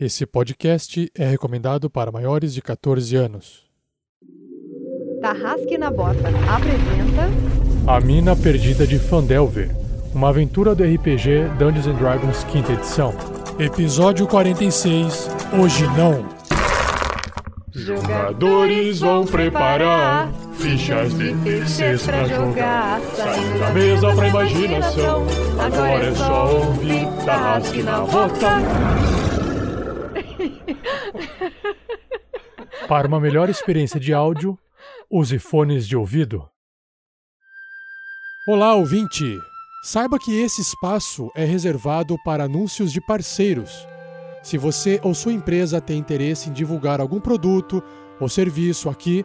Esse podcast é recomendado para maiores de 14 anos. Tarrasque na Bota apresenta A Mina Perdida de Fandelver, uma aventura do RPG Dungeons and Dragons quinta edição. Episódio 46, Hoje Não. Jogadores vão preparar fichas de terceiros pra jogar. Saindo da mesa pra imaginação. Agora é só ouvir Tarrasque na Bota. Para uma melhor experiência de áudio, use fones de ouvido. Olá, ouvinte! Saiba que esse espaço é reservado para anúncios de parceiros. Se você ou sua empresa tem interesse em divulgar algum produto ou serviço aqui,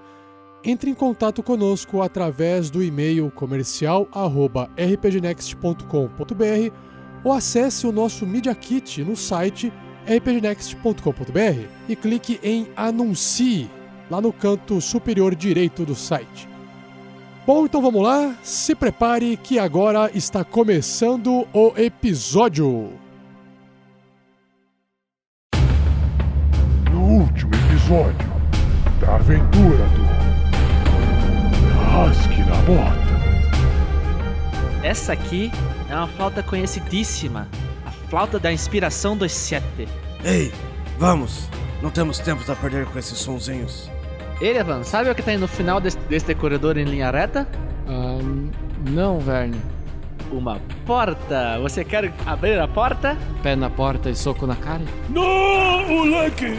entre em contato conosco através do e-mail comercial@rpgnext.com.br ou acesse o nosso Media Kit no site rpgnext.com.br e clique em Anuncie lá no canto superior direito do site. Bom, então vamos lá, se prepare que agora está começando o episódio. No último episódio da aventura do Husky na Bota. Essa aqui é uma flauta conhecidíssima. A flauta da inspiração dos sete. Ei, vamos! Não temos tempo a perder com esses sonzinhos. Erevan, sabe o que tem no final desse, deste corredor em linha reta? Ah, não, Verne. Uma porta. Você quer abrir a porta? Pé na porta e soco na cara? Não, moleque!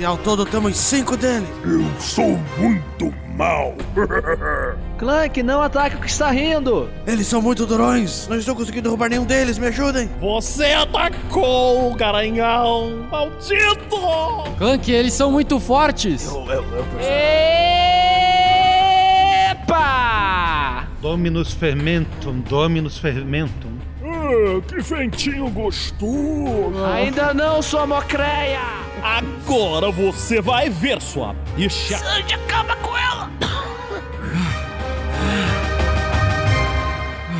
E ao todo temos cinco deles. Eu sou muito mal. Clank, não ataque o que está rindo. Eles são muito durões. Não estou conseguindo derrubar nenhum deles. Me ajudem. Você atacou o garanhão! Maldito! Clank, eles são muito fortes! Epa! Dominus fermentum, Dominus fermentum. Ah, que ventinho gostoso. Ainda não, sua mocreia! Agora você vai ver sua bicha! Sandy, acaba com ela!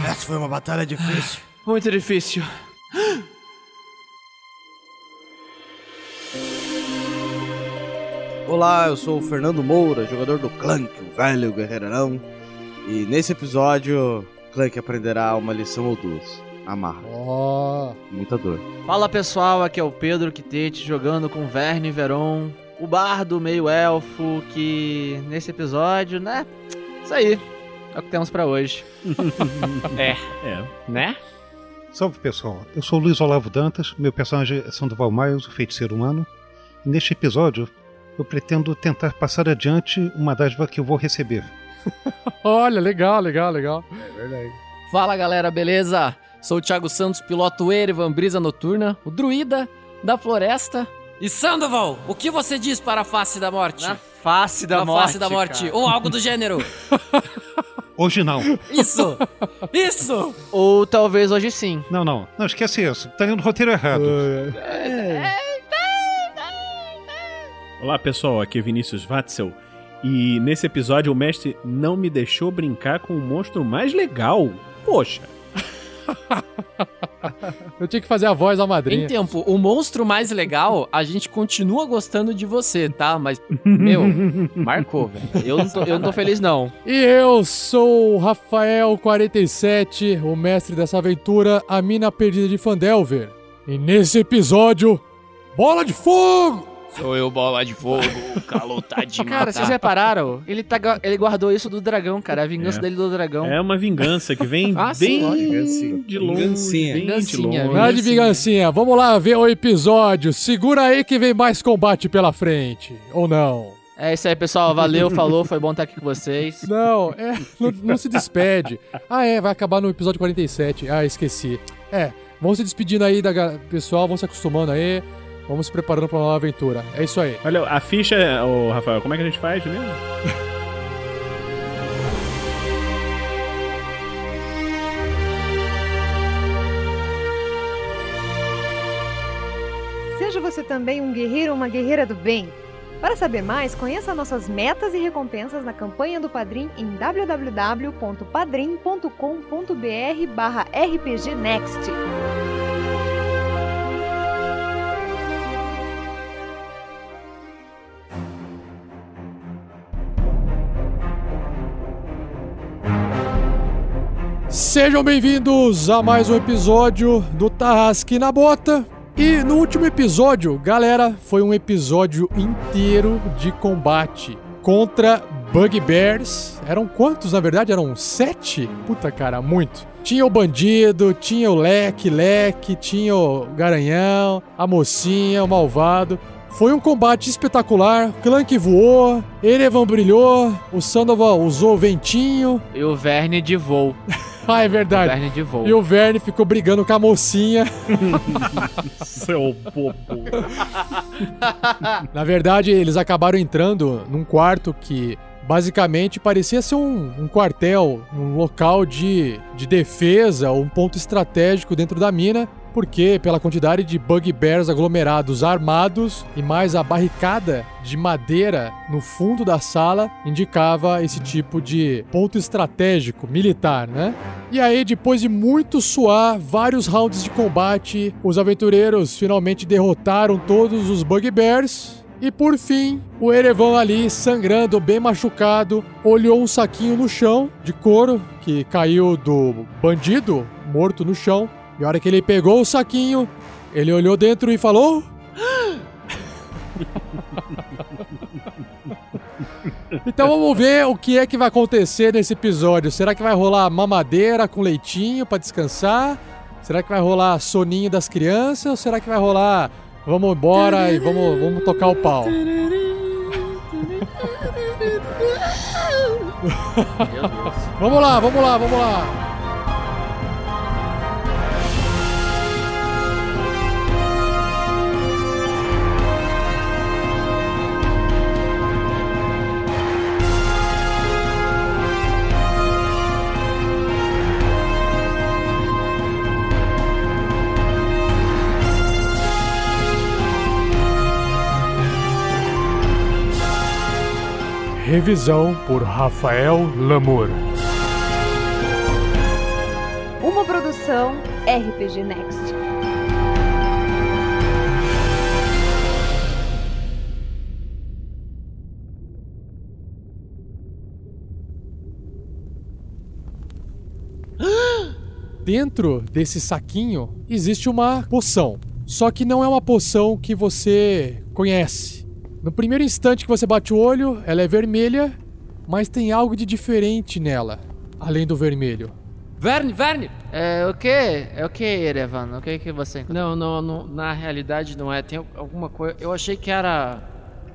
Essa foi uma batalha difícil. Muito difícil. Olá, eu sou o Fernando Moura, jogador do Clank, o velho guerreirão. E nesse episódio, Clank aprenderá uma lição ou duas. Amarra. Ó, Muita dor. Fala pessoal, aqui é o Pedro Quitete jogando com Verne Veron, o bardo meio elfo que nesse episódio, né? Isso aí. É o que temos pra hoje. É, Né? Salve pessoal, eu sou o Luiz Olavo Dantas, meu personagem é Sandoval Miles, o feiticeiro humano. E neste episódio, eu pretendo tentar passar adiante uma dádiva que eu vou receber. olha, legal, legal, legal. Fala galera, beleza? Sou o Thiago Santos, piloto Erevan Brisa Noturna, o druida da floresta. E Sandoval, o que você diz para a face da morte? Na face da Na morte. face da morte, cara. ou algo do gênero. Hoje não. Isso! Isso! Ou talvez hoje sim. Não, não. Não, esquece isso. Tá no roteiro errado. Olá pessoal, aqui é Vinícius Watzel. E nesse episódio o mestre não me deixou brincar com o monstro mais legal. Poxa, Eu tinha que fazer a voz da Em madrinha. tempo, o monstro mais legal, a gente continua gostando de você, tá? Mas, meu, marcou, velho. Eu, não tô- eu não tô feliz, não. E eu sou o Rafael47, o mestre dessa aventura, a mina perdida de Fandelver. E nesse episódio, bola de fogo! Sou eu, bola de fogo, o calor tá de Cara, vocês repararam? Ele, tá, ele guardou isso do dragão, cara. A vingança É. dele do dragão. é uma vingança que vem Ah, bem de longe. Vingancinha. Bem de Vingancinha, longe. Nada de vingancinha, vamos lá ver o episódio. Segura aí que vem mais combate pela frente. Ou não? É isso aí, pessoal. Valeu, falou. Foi bom estar aqui com vocês. Não, é, não, não se despede. Ah, é, vai acabar no episódio 47. Ah, esqueci. É, vamos se despedindo aí da pessoal, vamos se acostumando aí. Vamos se preparando pra uma nova aventura. É isso aí. Olha, a ficha, ô Rafael, como é que a gente faz mesmo? Seja você também um guerreiro ou uma guerreira do bem. Para saber mais, conheça nossas metas e recompensas na campanha do Padrim em www.padrim.com.br Sejam bem-vindos a mais um episódio do Tarrasque na Bota. E no último episódio, galera, foi um episódio inteiro de combate contra Bugbears. Eram quantos, na verdade? Eram sete? Puta cara, muito. Tinha o bandido, tinha o leque, leque, tinha o garanhão, a mocinha, o malvado. Foi um combate espetacular. Clank voou, Erevan brilhou, o Sandoval usou o ventinho. E o Verne de voo. Ah, é O verdade. Verne de voo. E o Verne ficou brigando com a mocinha. Seu popo. Na verdade, eles acabaram entrando num quarto que basicamente parecia ser um, um quartel, um local de, de defesa, um ponto estratégico dentro da mina, porque pela quantidade de bugbears aglomerados armados e mais a barricada de madeira no fundo da sala indicava esse tipo de ponto estratégico militar, né? E aí, depois de muito suar, vários rounds de combate, os aventureiros finalmente derrotaram todos os bugbears e por fim, o Erevan ali, sangrando, bem machucado, olhou um saquinho no chão de couro que caiu do bandido morto no chão. E a hora que ele pegou o saquinho, ele olhou dentro e falou: Então vamos ver o que é que vai acontecer nesse episódio. Será que vai rolar mamadeira com leitinho pra descansar? Será que vai rolar soninho das crianças? Ou será que vai rolar vamos embora e vamos, vamos tocar o pau? Vamos lá, vamos lá, vamos lá. Revisão por Rafael Lamour. Uma produção RPG Next. Dentro desse saquinho existe uma poção. Só que não é uma poção que você conhece. No primeiro instante que você bate o olho, ela é vermelha, mas tem algo de diferente nela, além do vermelho. Verne, Verne! É o que? É o que, Erevan? O que que você encontrou? Não, não, não, na realidade não é. Tem alguma coisa. Eu achei que era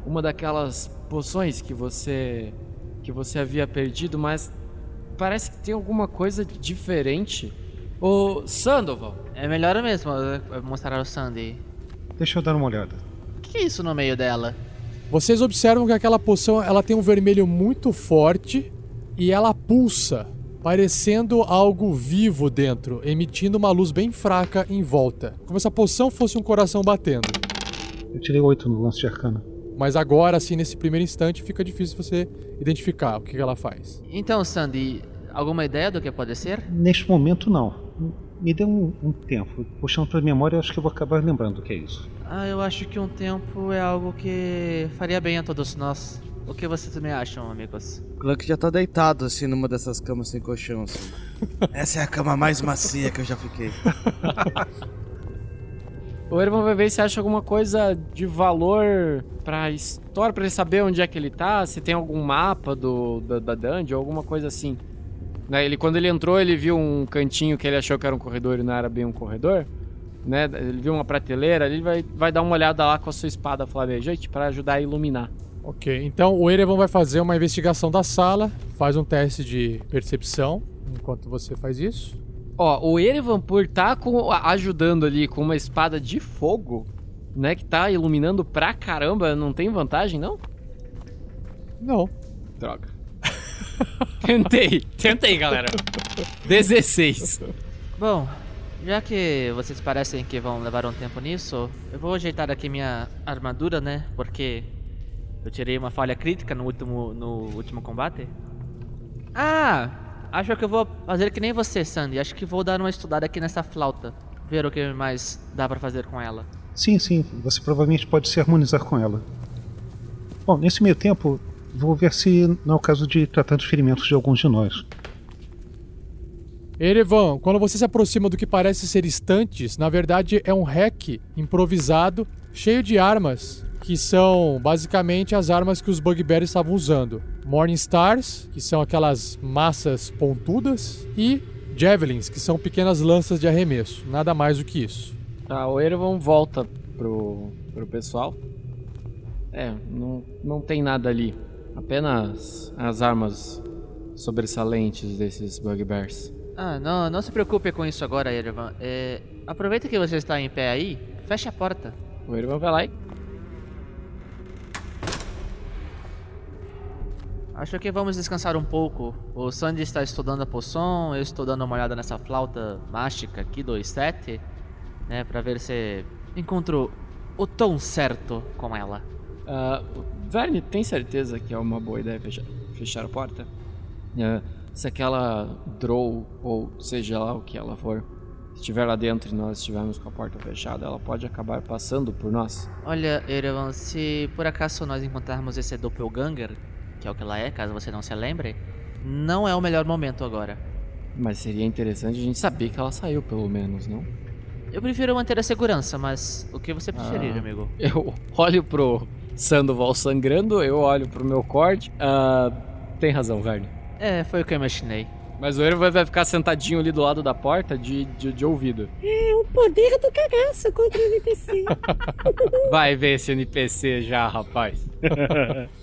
uma daquelas poções que você que você havia perdido, mas parece que tem alguma coisa diferente. Ô, Sandoval, É melhor mesmo mostrar ao Sandy. Deixa eu dar uma olhada. O que é isso no meio dela? Vocês observam que aquela poção ela tem um vermelho muito forte e ela pulsa, parecendo algo vivo dentro, emitindo uma luz bem fraca em volta, como se a poção fosse um coração batendo. Eu tirei oito no lance de arcana. Mas agora, assim, nesse primeiro instante, fica difícil você identificar o que ela faz. Então, Sandy, alguma ideia do que pode ser? Neste momento, não. Me dê um, um tempo. Puxando pra memória, acho que eu vou acabar lembrando o que é isso. Ah, eu acho que um tempo é algo que faria bem a todos nós. O que vocês também acham, amigos? O Clank já tá deitado assim numa dessas camas sem colchão. Assim. Essa é a cama mais macia que eu já fiquei. o Ervan vai ver se acha alguma coisa de valor pra história, pra ele saber onde é que ele tá, se tem algum mapa do, da, da dungeon, alguma coisa assim. Né, Ele, quando ele entrou, ele viu um cantinho que ele achou que era um corredor e não era bem um corredor. Né? Ele viu uma prateleira, ele vai, vai dar uma olhada lá com a sua espada flamejante pra ajudar a iluminar. Ok, então o Erevan vai fazer uma investigação da sala, faz um teste de percepção enquanto você faz isso. Ó, o Erevan, por tá com, ajudando ali com uma espada de fogo, né, que tá iluminando pra caramba, não tem vantagem, não? Não. Droga. tentei, tentei, galera. 16. Bom, já que vocês parecem que vão levar um tempo nisso, eu vou ajeitar aqui minha armadura, né? Porque eu tirei uma falha crítica no último, no último combate. Ah, acho que eu vou fazer que nem você, Sandy. Acho que vou dar uma estudada aqui nessa flauta. Ver o que mais dá pra fazer com ela. Sim, sim, você provavelmente pode se harmonizar com ela. Bom, nesse meio tempo, vou ver se não é o caso de tratar dos ferimentos de alguns de nós. Erevan, quando você se aproxima do que parece ser estantes, na verdade é um hack improvisado, cheio de armas, que são basicamente as armas que os Bugbears estavam usando. Morning Stars, que são aquelas massas pontudas, e Javelins, que são pequenas lanças de arremesso. Nada mais do que isso. Tá, o Erevan volta pro, pro pessoal. É, não, não tem nada ali. Apenas as armas sobressalentes desses Bugbears. Ah, não, não se preocupe com isso agora, Erevan. É, aproveita que você está em pé aí, feche a porta. O Erevan vai lá e Acho que vamos descansar um pouco. O Sandy está estudando a poção, eu estou dando uma olhada nessa flauta mágica aqui do 7, né, para ver se encontro o tom certo com ela. Uh, Verne, tem certeza que é uma boa ideia fechar, fechar a porta? Uh, se aquela Drow, ou seja lá o que ela for, estiver lá dentro e nós estivermos com a porta fechada, ela pode acabar passando por nós? Olha, Erevan, se por acaso nós encontrarmos esse Doppelganger, que é o que ela é, caso você não se lembre, não é o melhor momento agora. Mas seria interessante a gente saber que ela saiu, pelo menos, não? Eu prefiro manter a segurança, mas o que você preferir, Ah. amigo? Eu olho pro Sandoval sangrando, eu olho pro meu corte. Ah, tem razão, Verne. É, foi o que eu imaginei. Mas o Erevan vai ficar sentadinho ali do lado da porta de, de, de ouvido. É o poder do cagaço contra o NPC. Vai ver esse NPC já, rapaz.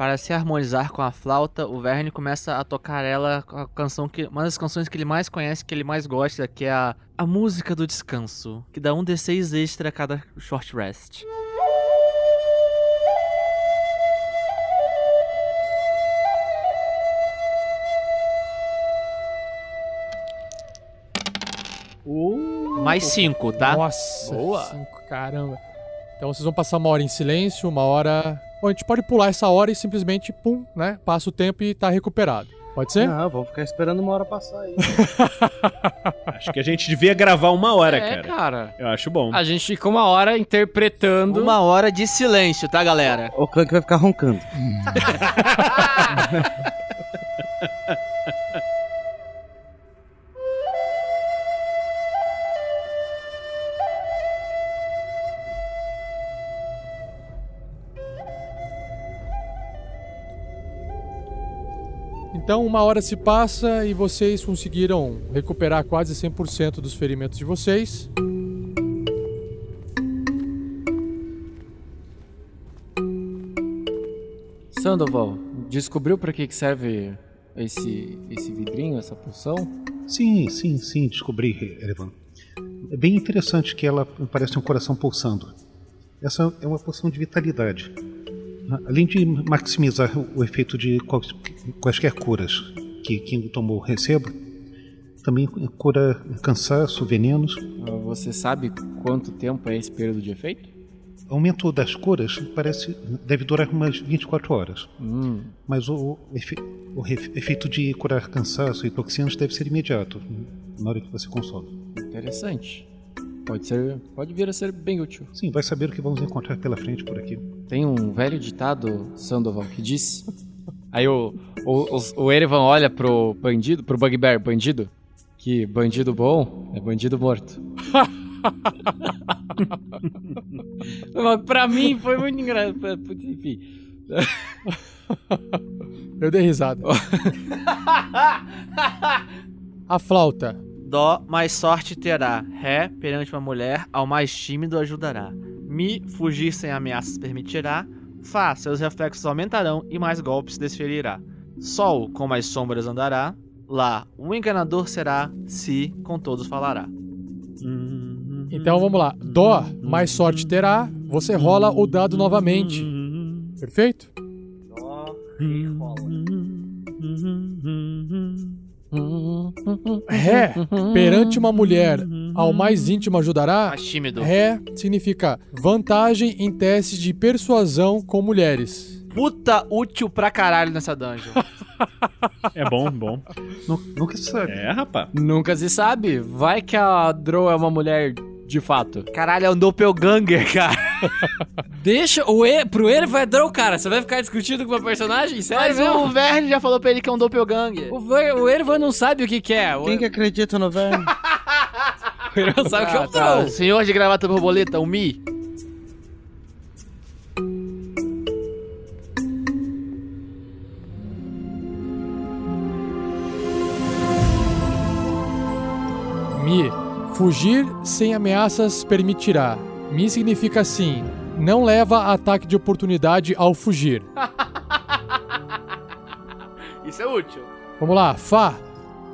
Para se harmonizar com a flauta, o Verne começa a tocar ela com a canção que uma das canções que ele mais conhece, que ele mais gosta, que é a, a música do descanso, que dá um D6 extra a cada short rest. Mais 5, tá? Nossa, Boa. cinco, caramba. Então vocês vão passar uma hora em silêncio, uma hora. Bom, a gente pode pular essa hora e simplesmente, pum, né? Passa o tempo e tá recuperado. Pode ser? Não, vamos ficar esperando uma hora passar aí. Acho que a gente devia gravar uma hora, é, cara. cara. Eu acho bom. A gente fica uma hora interpretando. Uma hora de silêncio, tá, galera? o Clank vai ficar roncando. Então, uma hora se passa e vocês conseguiram recuperar quase 100% dos ferimentos de vocês. Sandoval, descobriu que que serve esse, esse vidrinho, essa poção? Sim, sim, sim, descobri, Erevan. É bem interessante que ela parece um coração pulsando. Essa é uma poção de vitalidade. Além de maximizar o- efeito de quais- quaisquer curas que quem tomou receba, também cura cansaço, venenos. Ah, Você sabe quanto tempo é esse período de efeito? O aumento das curas parece deve durar umas 24 horas. Hum, Mas o, o efe- o refe- efeito de curar cansaço e toxinas deve ser imediato, na hora que você consome. interessante. Pode ser, pode vir a ser bem útil. Sim, vai saber o que vamos encontrar pela frente por aqui. Tem um velho ditado, Sandoval, que diz. Aí o, o, os- o Erevan olha pro bandido, pro Bugbear, bandido, que bandido bom é bandido morto. Mas pra mim foi muito engraçado. Putz, Enfim. Eu dei risada. A flauta. Dó mais sorte terá. Ré, perante uma mulher, ao mais tímido ajudará. Mi, fugir sem ameaças permitirá. Fá, seus reflexos aumentarão e mais golpes desferirá. Sol, com mais sombras andará. Lá, o enganador será. Si, com todos falará. Então vamos lá. Dó, mais sorte terá. Você rola o dado novamente. Perfeito? Dó, rei, rola. Ré, perante uma mulher, ao mais íntimo ajudará. Mais tímido. Ré significa vantagem em testes de persuasão com mulheres. Puta útil pra caralho nessa dungeon. É bom, bom. Nu- Nunca se sabe. É, rapaz. Nunca se sabe. Vai que a Drow é uma mulher de fato. Caralho, é um doppelganger, cara. Deixa o e pro é draw, cara. Você vai ficar discutindo com uma personagem? Sério Mas mesmo? o Verne já falou pra ele que é um doppelganger. O, Ver- o Erevan não sabe o que, que é. O, Quem que acredita no velho? o Erevan sabe o que é Ah, um tá. Senhor de gravata borboleta, o Mi. Mi. Fugir sem ameaças permitirá. Mi significa assim: não leva ataque de oportunidade ao fugir. Isso é útil. Vamos lá, Fá.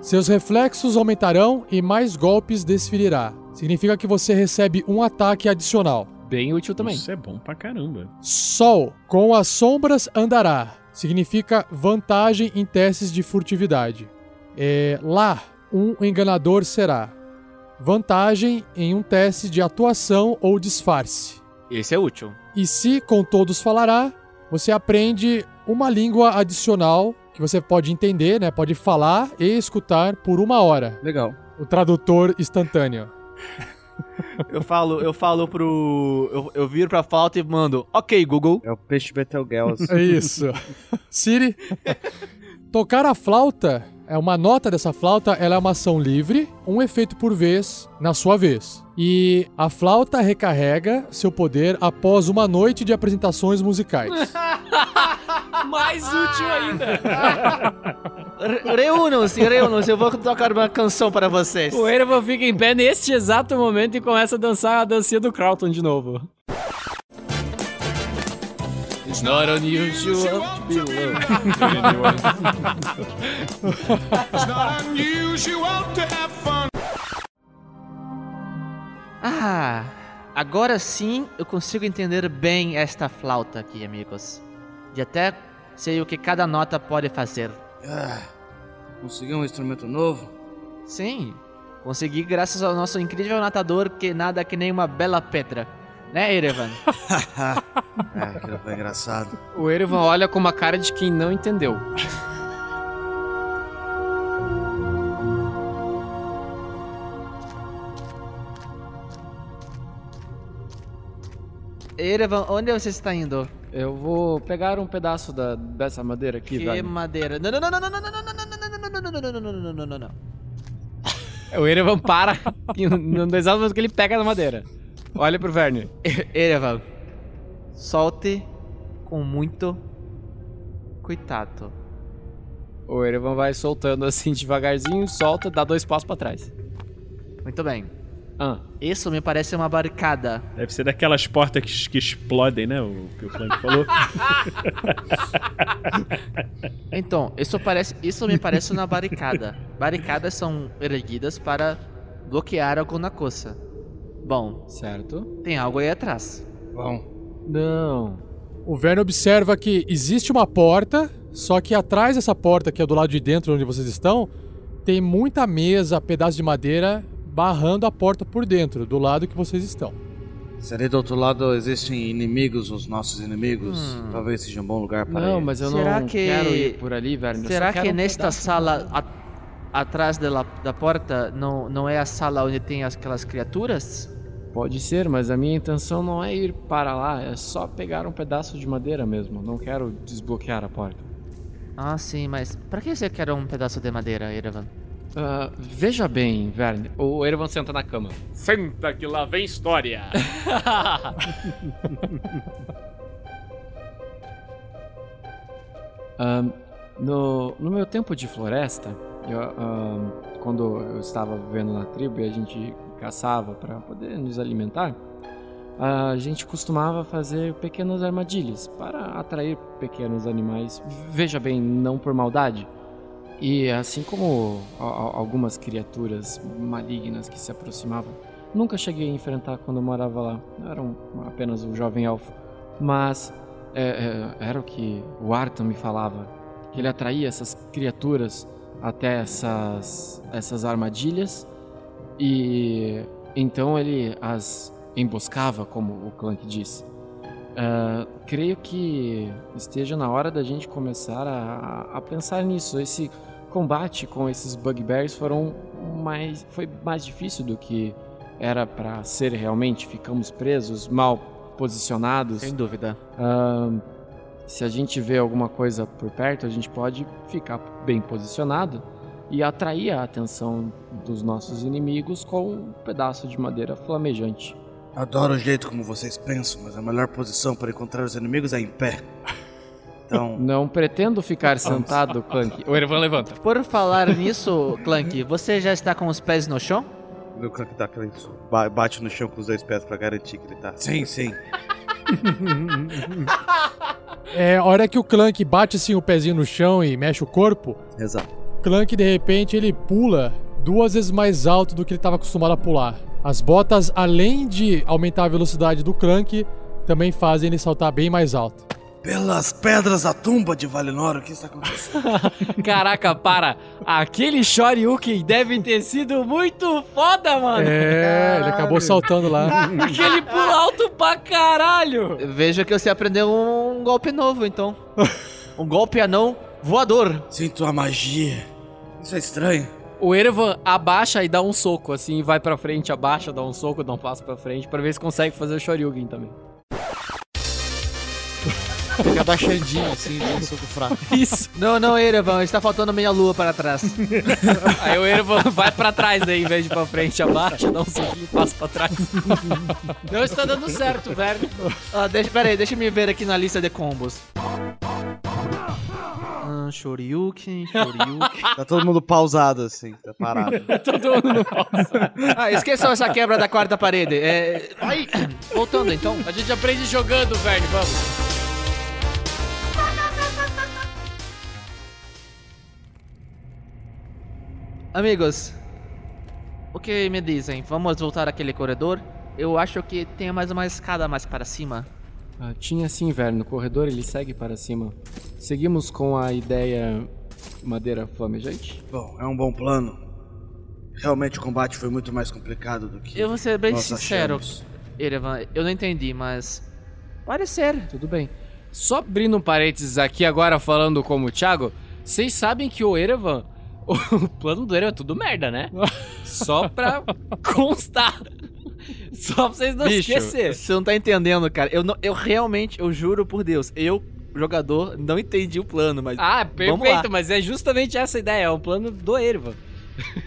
Seus reflexos aumentarão e mais golpes desferirá. Significa que você recebe um ataque adicional. Bem útil também. Isso é bom pra caramba. Sol. Com as sombras andará. Significa vantagem em testes de furtividade. É, lá. Um enganador será. Vantagem em um teste de atuação ou disfarce. Esse é útil. E se com todos falará, você aprende uma língua adicional que você pode entender, né? Pode falar e escutar por uma hora. Legal. O tradutor instantâneo. Eu falo, eu falo pro. Eu, eu viro pra falta e mando. Ok, Google. É o peixe Betelgeuse. É isso. Siri. Tocar a flauta é uma nota dessa flauta, ela é uma ação livre, um efeito por vez, na sua vez. E a flauta recarrega seu poder após uma noite de apresentações musicais. Mais útil ainda. Re- Reúnam-se, reúnam-se. Eu vou tocar uma canção para vocês. o Erevan fica em pé neste exato momento e começa a dançar a dancinha do Carlton de novo. It's not unusual to be loved. Ah, agora sim eu consigo entender bem esta flauta aqui, amigos. E até sei o que cada nota pode fazer. Ah, conseguiu um instrumento novo? Sim, consegui graças ao nosso incrível natador que nada que nem uma bela pedra. Né, Erevan? É, aquilo foi engraçado. O Erevan olha com uma cara de quem não entendeu. Erevan, onde você está indo? Eu vou pegar um pedaço da, dessa madeira aqui, Que velho. madeira. Não, não, não, não, não, não, não, não, não, não, não, não, não, não, não, não, não, não, não. O Erevan para e no exato momento que ele pega na madeira. Olha pro Verne. Erevan, solte com muito cuidado. O Erevan vai soltando assim devagarzinho, solta, dá dois passos pra trás. Muito bem. Ah, Isso me parece uma barricada. Deve ser daquelas portas que, que explodem, né? O que o Clank falou. Então, isso parece, isso me parece uma barricada. Barricadas são erguidas para bloquear alguma coisa. Bom, certo. tem algo aí atrás. Bom, Não. O Verne observa que existe uma porta, só que atrás dessa porta, que é do lado de dentro onde vocês estão, tem muita mesa, pedaço de madeira barrando a porta por dentro, do lado que vocês estão. se ali do outro lado existem inimigos, os nossos inimigos, Hum. talvez seja um bom lugar para Não, ir. mas eu Será não que- quero ir por ali, Verne. Eu só Será quero que um nesta sala a- atrás dela, da porta não, não é a sala onde tem aquelas criaturas? Pode ser, mas a minha intenção não é ir para lá, é só pegar um pedaço de madeira mesmo. Não quero desbloquear a porta. Ah, sim, mas para que você quer um pedaço de madeira, Erevan? Ah, veja bem, Verne. O Erevan senta na cama. Senta que lá vem história. Ahn, no, no meu tempo de floresta, eu, ahn, quando eu estava vivendo na tribo e a gente caçava para poder nos alimentar, a gente costumava fazer pequenas armadilhas para atrair pequenos animais. Veja bem, não por maldade. E assim como algumas criaturas malignas que se aproximavam, nunca cheguei a enfrentar quando eu morava lá. Era um- apenas um jovem elfo. Mas é, é, era o que o Arthur me falava. Que ele atraía essas criaturas até essas, essas armadilhas. E então ele as emboscava, como o Clank disse. Ah, creio que esteja na hora da gente começar a, a pensar nisso. Esse combate com esses bugbears foram mais, foi mais difícil do que era pra ser realmente, ficamos presos, mal posicionados. Sem dúvida. Ahn, se a gente vê alguma coisa por perto, a gente pode ficar bem posicionado e atrair a atenção dos nossos inimigos com um pedaço de madeira flamejante. Adoro o jeito como vocês pensam, mas a melhor posição para encontrar os inimigos é em pé. Então, Não pretendo ficar sentado, Clank. O Erevan levanta. Por falar nisso, Clank, você já está com os pés no chão? o Clank dá aquele ba- bate no chão com os dois pés pra garantir que ele tá. Sim, sim. É, a hora que o Clank bate assim o pezinho no chão e mexe o corpo, Exato. O Clank de repente ele pula duas vezes mais alto do que ele estava acostumado a pular. As botas, além de aumentar a velocidade do Clank, também fazem ele saltar bem mais alto. Pelas pedras da tumba de Valinor, o que está acontecendo? Caraca, para! Aquele Shoryuken deve ter sido muito foda, mano! É, ele acabou saltando lá. Aquele pulo alto pra caralho! Veja que você aprendeu um golpe novo, então. um golpe anão voador. Sinto a magia. Isso é estranho. O Erevan abaixa e dá um soco, assim, vai pra frente, abaixa, dá um soco, dá um passo pra frente, pra ver se consegue fazer o Shoryuken também. Fica abaixadinho assim, dando um soco fraco. Isso! Não, não, Erevan, está faltando meia lua para trás. Aí o Erevan vai pra trás daí, em vez de pra frente, abaixa, dá um soquinho e passa pra trás. Não está dando certo, velho. Ah, deixa, pera aí, deixa eu me ver aqui na lista de combos. Ah, Shoryuken, Shoryuken. Tá todo mundo pausado assim, tá parado. Todo mundo pausa. Ah, esqueçam essa quebra da quarta parede. É... Ai, voltando então. A gente aprende jogando, velho, vamos. Amigos, o que me dizem? Vamos voltar àquele corredor? Eu acho que tem mais uma escada mais para cima. Ah, tinha sim, velho. No corredor ele segue para cima. Seguimos com a ideia madeira flamejante? Bom, é um bom plano. Realmente o combate foi muito mais complicado do que. Eu vou ser bem nós sincero, achamos. Erevan, eu não entendi, mas. Pode ser. Tudo bem. Só abrindo um parênteses aqui agora falando como o Thiago, vocês sabem que o Erevan, o plano do Erevan é tudo merda, né? Só pra constar. Só pra vocês não Bicho, esquecer. você não tá entendendo, cara. Eu, não, eu realmente, eu juro por Deus, eu, jogador, não entendi o plano, mas. Ah, Vamos lá. perfeito, mas é justamente essa a ideia, é o plano do Erevan.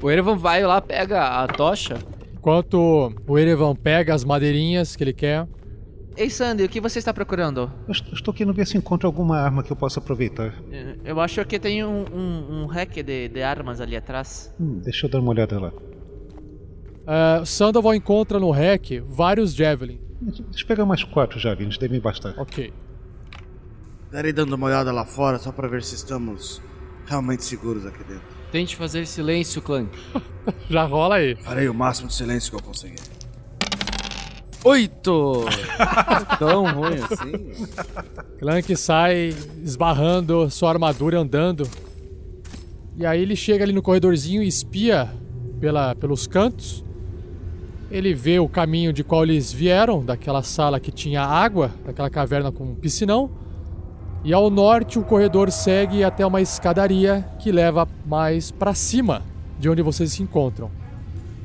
o Erevan vai lá, pega a tocha. Enquanto o Erevan pega as madeirinhas que ele quer, Ei, Sandy, o que você está procurando? Eu est- estou querendo ver se encontro alguma arma que eu possa aproveitar. Eh, Eu acho que tem um, um, um rack de, de armas ali atrás. Hum, deixa eu dar uma olhada lá. uh, Sandoval encontra no rack vários Javelin. Deixa eu pegar mais quatro já, eles devem bastar. Ok. Darei dando uma olhada lá fora só pra ver se estamos realmente seguros aqui dentro. Tente fazer silêncio, Clank. Já rola aí. Farei o máximo de silêncio que eu conseguir. Oito! Tão ruim assim? Clank sai esbarrando sua armadura andando. E aí ele chega ali no corredorzinho e espia pela, pelos cantos. Ele vê o caminho de qual eles vieram, daquela sala que tinha água, daquela caverna com um piscinão. E ao norte o corredor segue até uma escadaria que leva mais pra cima de onde vocês se encontram.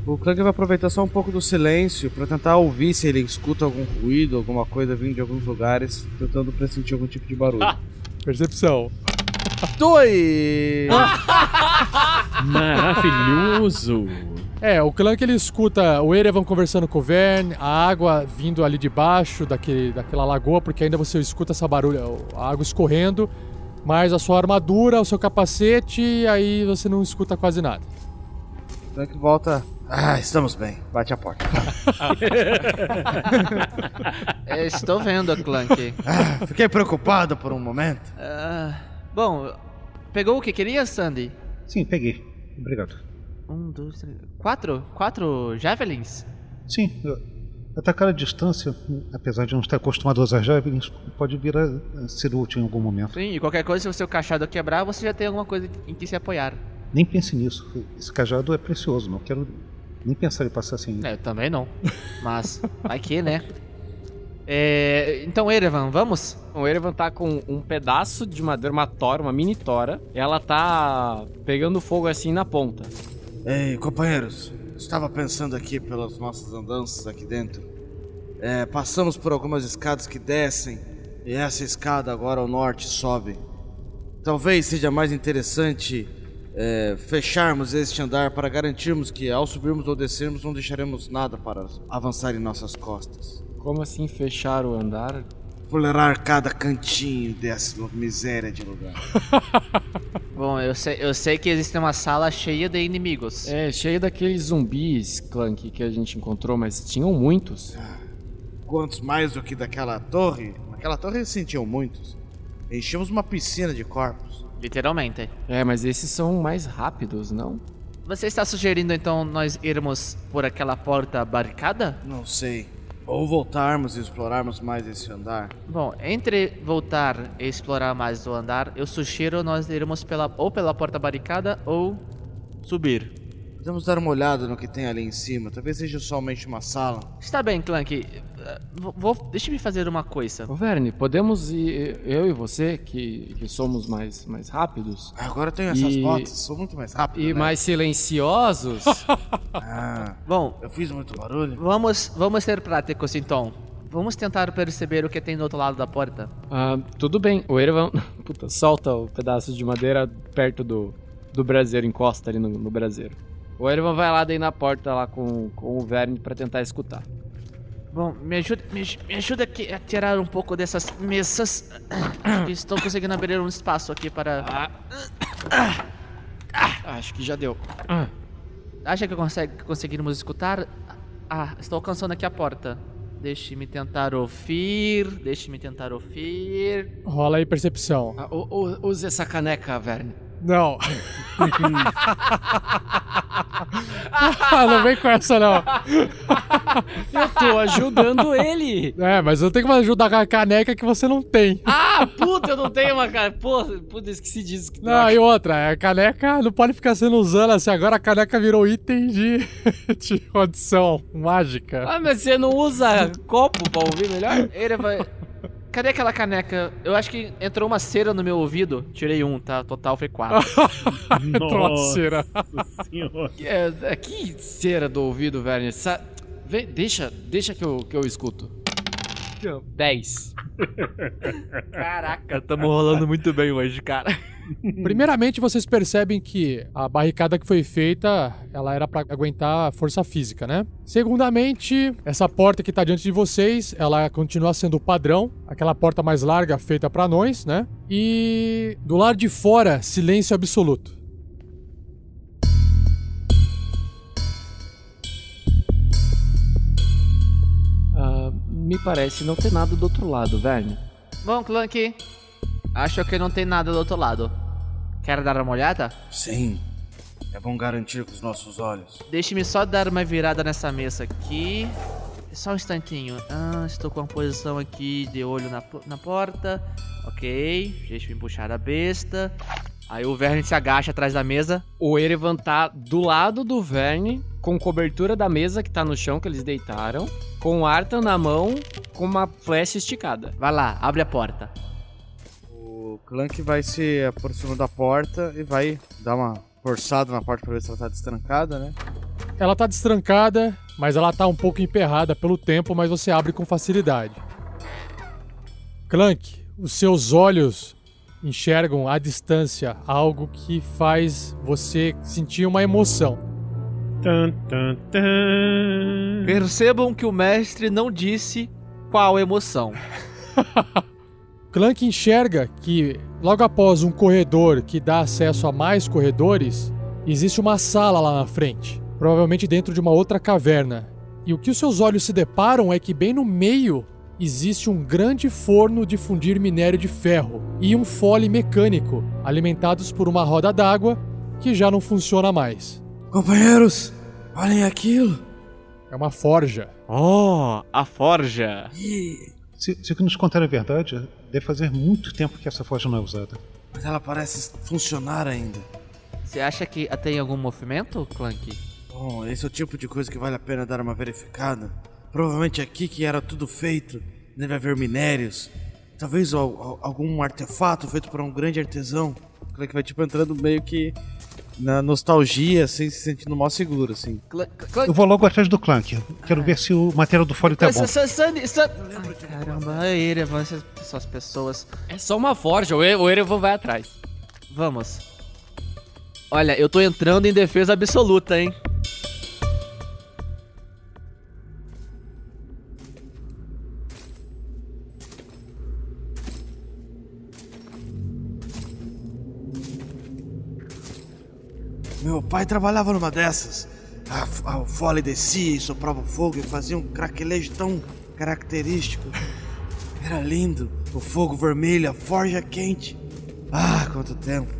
O Clank vai aproveitar só um pouco do silêncio pra tentar ouvir se ele escuta algum ruído, alguma coisa vindo de alguns lugares, tentando pressentir algum tipo de barulho. Percepção. Dois! Maravilhoso! É, o Clank ele escuta o Erevan conversando com o Vern, a água vindo ali de baixo daquele, daquela lagoa, porque ainda você escuta essa barulho, a água escorrendo, mas a sua armadura, o seu capacete, e aí você não escuta quase nada. O Clank volta. Ah, estamos bem. Bate a porta. É, estou vendo, Clank. Ah, fiquei preocupado por um momento. Ah, bom, pegou o que queria, Sandy? Sim, peguei. Obrigado. Um, dois, três. Quatro? Quatro javelins? Sim, atacar a distância, apesar de não estar acostumado a usar javelins, pode vir a a ser útil em algum momento. Sim, e qualquer coisa, se o seu cachado quebrar, você já tem alguma coisa em que se apoiar. Nem pense nisso. Esse cajado é precioso, não quero nem pensar em passar sem ele. É, eu também não. Mas, vai que, né? É, então, Erevan, vamos? O Erevan tá com um pedaço de madeira, uma tora, uma mini tora. Ela tá pegando fogo assim na ponta. Ei, companheiros, estava pensando aqui pelas nossas andanças aqui dentro. É, passamos por algumas escadas que descem e essa escada agora ao norte sobe. Talvez seja mais interessante é, fecharmos este andar para garantirmos que ao subirmos ou descermos não deixaremos nada para avançar em nossas costas. Como assim fechar o andar? Fulerar cada cantinho dessa miséria de lugar. Bom, eu sei, eu sei que existe uma sala cheia de inimigos. É, cheio daqueles zumbis, Clank, que a gente encontrou, mas tinham muitos. Quantos mais do que daquela torre? Naquela torre sentiam muitos. Enchemos uma piscina de corpos. Literalmente. É, mas esses são mais rápidos, não? Você está sugerindo então nós irmos por aquela porta barricada? Não sei. Ou voltarmos e explorarmos mais esse andar. Bom, entre voltar e explorar mais o andar, eu sugiro nós irmos pela, ou pela porta barricada ou subir. Podemos dar uma olhada no que tem ali em cima. Talvez seja somente uma sala. Está bem, Clank. Uh, vou- Vou, deixa me fazer uma coisa. Ô, Verne, podemos ir, eu e você, que, que somos mais, mais rápidos Agora eu tenho essas E- botas, sou muito mais rápido. e né? mais silenciosos, Ah, Bom, eu fiz muito barulho. vamos, vamos ser práticos então. Vamos tentar perceber o que tem do outro lado da porta. ah, tudo bem. O Erevan, puta, solta o pedaço de madeira perto do, do braseiro, encosta ali no, no braseiro. O Erevan vai lá daí na porta lá com, com o Verne pra tentar escutar. Bom, me ajuda, me, me ajuda aqui a tirar um pouco dessas mesas. Estou conseguindo abrir um espaço aqui para. Acho que já deu. Acha que consegue, conseguirmos escutar? Ah, estou alcançando aqui a porta. Deixe-me tentar ouvir. Deixe-me tentar ouvir. Rola aí percepção. Ah, use essa caneca, Verne. Não. não vem com essa, não. Eu tô ajudando ele. É, mas eu tenho que ajudar com a caneca que você não tem. Ah, puta, eu não tenho uma cara. Pô, puta, esqueci disso. Que Não, droga. e outra, a caneca não pode ficar sendo usada assim. Agora a caneca virou item de, de condição mágica. Ah, mas você não usa copo pra ouvir melhor? Ele vai. Cadê aquela caneca? Eu acho que entrou uma cera no meu ouvido. Tirei um, tá? Total foi quatro. Troceira. Nossa senhora. É, é, que cera do ouvido, Verne. Sa Vem, deixa, deixa que eu, que eu escuto. 10. Caraca, tamo rolando muito bem hoje, cara. Primeiramente, vocês percebem que a barricada que foi feita, ela era pra aguentar a força física, né? Segundamente, essa porta que tá diante de vocês, ela continua sendo o padrão, aquela porta mais larga feita pra nós, né? E do lado de fora, silêncio absoluto. Me parece não ter nada do outro lado, Verne. Bom, Clank, acho que não tem nada do outro lado. Quer dar uma olhada? Sim. É bom garantir com os nossos olhos. Deixe-me só dar uma virada nessa mesa aqui. Só um instantinho. Ah, estou com a posição aqui de olho na, na porta. Ok, deixa-me puxar a besta. Aí o Verne se agacha atrás da mesa. O Erevan tá do lado do Verne, com cobertura da mesa que tá no chão que eles deitaram, com o Arthur na mão, com uma flecha esticada. Vai lá, abre a porta. O Clank vai se aproximando da porta e vai dar uma forçada na porta pra ver se ela tá destrancada, né? Ela tá destrancada, mas ela tá um pouco emperrada pelo tempo, mas você abre com facilidade. Clank, os seus olhos enxergam à distância algo que faz você sentir uma emoção. Tan, tan, tan. Percebam que o mestre não disse qual emoção. Clank enxerga que logo após um corredor que dá acesso a mais corredores, existe uma sala lá na frente, provavelmente dentro de uma outra caverna. E o que os seus olhos se deparam é que bem no meio existe um grande forno de fundir minério de ferro e um fole mecânico, alimentados por uma roda d'água que já não funciona mais. Companheiros, olhem aquilo. É uma forja. Oh, a forja. Se, se o que nos contaram é verdade, deve fazer muito tempo que essa forja não é usada. Mas ela parece funcionar ainda. Você acha que tem algum movimento, Clank? Bom, esse é o tipo de coisa que vale a pena dar uma verificada. Provavelmente aqui que era tudo feito, deve haver minérios. Talvez al- al- algum artefato feito por um grande artesão. O Clank vai tipo entrando meio que na nostalgia, assim, se sentindo mal seguro, assim. Clank, Clank, Eu vou logo atrás do Clank. Quero ver se o material do fólio tá bom. Sa- Sa- Sandy, San- Ai, caramba, Erevan, essas, essas pessoas. É só uma forja, o o Erevan vai atrás. Vamos. Olha, eu tô entrando em defesa absoluta, hein? Pai trabalhava numa dessas. A, a, o fole descia e soprava o fogo e fazia um craquelejo tão característico. Era lindo. O fogo vermelho, a forja quente. Ah, quanto tempo.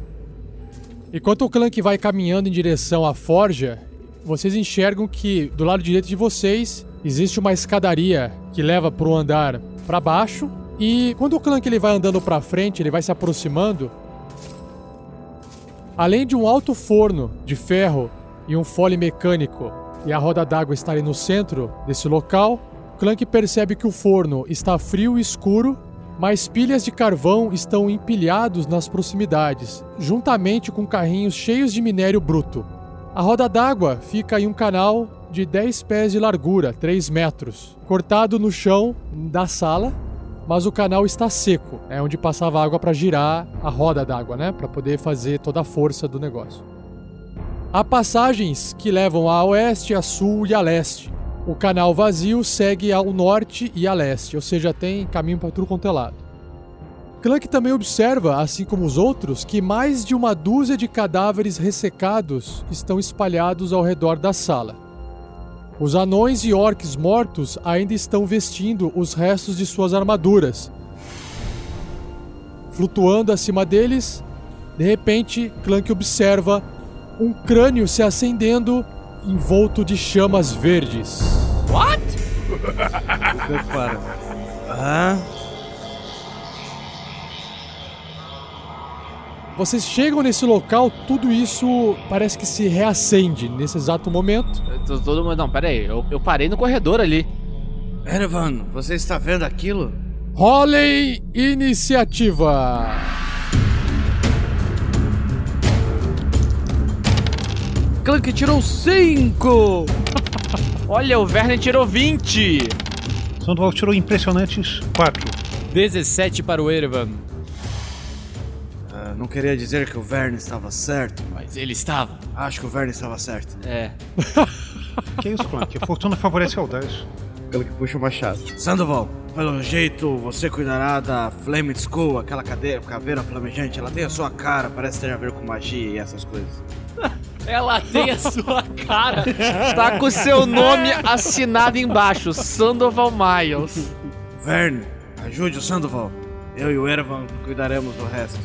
Enquanto o Clank vai caminhando em direção à forja, vocês enxergam que do lado direito de vocês existe uma escadaria que leva para o andar para baixo. E quando o Clank ele vai andando para frente, ele vai se aproximando. Além de um alto forno de ferro e um fole mecânico e a roda d'água estarem no centro desse local, Clank percebe que o forno está frio e escuro mas pilhas de carvão estão empilhados nas proximidades, juntamente com carrinhos cheios de minério bruto. A roda d'água fica em um canal de 10 pés de largura, 3 metros, cortado no chão da sala, mas o canal está seco, é onde passava água para girar a roda d'água, né, para poder fazer toda a força do negócio. Há passagens que levam a oeste, a sul e a leste. O canal vazio segue ao norte e a leste, ou seja, tem caminho para tudo quanto é lado. Clank também observa, assim como os outros, que mais de uma dúzia de cadáveres ressecados estão espalhados ao redor da sala. Os anões e orcs mortos ainda estão vestindo os restos de suas armaduras. Flutuando acima deles, de repente, Clank observa um crânio se acendendo envolto de chamas verdes. Prepara. Ah, Vocês chegam nesse local, tudo isso parece que se reacende nesse exato momento. Tô Todo mundo. Não, pera aí. Eu, eu parei no corredor ali. Erevan, você está vendo aquilo? Rolem iniciativa! Clank tirou 5! Olha, o Verne tirou 20! Sandoval tirou impressionantes 4. 17 para o Erevan. Não queria dizer que o Verne estava certo. Mas ele estava. Acho que o Verne estava certo. É. Que isso, Clank? A fortuna favorece a audaz. Pelo que puxa o machado. Sandoval, pelo jeito você cuidará da Flaming Skull, aquela cadeira, caveira flamejante. Ela tem a sua cara, parece ter a ver com magia e essas coisas. Ela tem a sua cara. Tá com o seu nome assinado embaixo, Sandoval Miles. Verne, ajude o Sandoval. Eu e o Erevan cuidaremos do resto.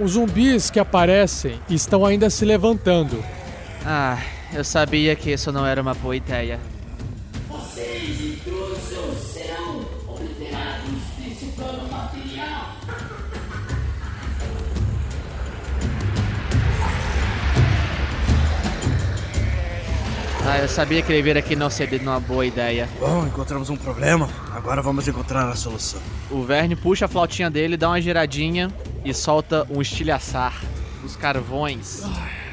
Os zumbis que aparecem estão ainda se levantando. Ah, eu sabia que isso não era uma boa ideia. Ah, eu sabia que ele vir aqui não seria uma boa ideia. Bom, encontramos um problema. Agora vamos encontrar a solução. O Verne puxa a flautinha dele, dá uma giradinha e solta um estilhaçar dos carvões.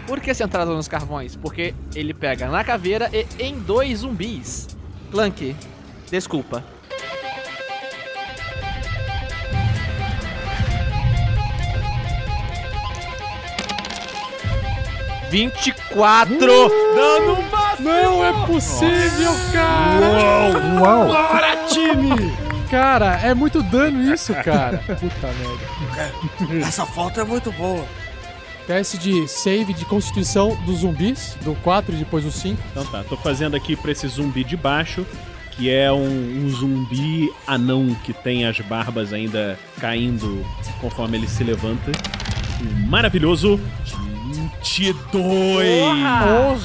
Por que centrado nos carvões? Porque ele pega na caveira e em dois zumbis. Clank, desculpa. Vinte e quatro. Dano. Não é possível, cara! Uau! Bora, time! Cara, é muito dano isso, cara. Puta merda. Essa foto é muito boa. Teste de save de constituição dos zumbis, do 4 e depois do 5. Então tá, tô fazendo aqui pra esse zumbi de baixo, que é um, um zumbi anão que tem as barbas ainda caindo conforme ele se levanta. Um maravilhoso 22!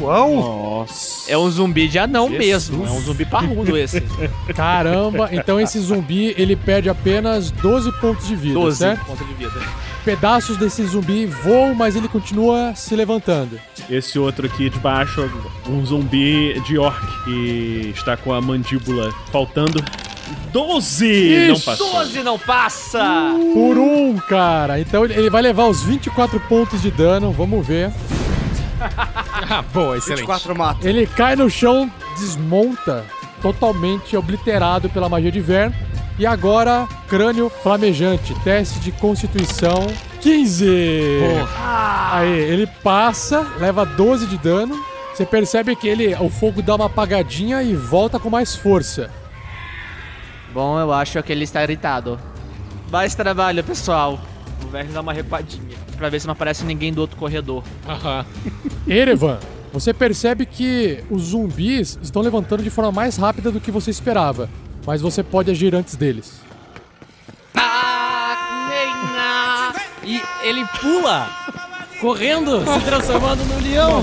Uau! Nossa! É um zumbi de anão Jesus. mesmo. É um zumbi parrudo esse. Caramba, então esse zumbi ele perde apenas 12 pontos de vida, 12 certo? pontos de vida. Pedaços desse zumbi voam, mas ele continua se levantando. Esse outro aqui de baixo, um zumbi de orc que está com a mandíbula faltando. 12 não passou. 12 não passa! Por um, cara. Então ele vai levar os 24 pontos de dano. Vamos ver. Ah, boa, excelente. 24 mata. Ele cai no chão, desmonta, totalmente obliterado pela magia de Vern. E agora, crânio flamejante. Teste de constituição 15. Aí, ele passa, leva 12 de dano. Você percebe que ele, o fogo dá uma apagadinha e volta com mais força. Bom, eu acho que ele está irritado. Mais trabalho, pessoal. O Verne dá uma recuadinha. Pra ver se não aparece ninguém do outro corredor. Aham. Erevan, você percebe que os zumbis estão levantando de forma mais rápida do que você esperava. Mas você pode agir antes deles. Ah, E ele pula, correndo, se transformando no leão.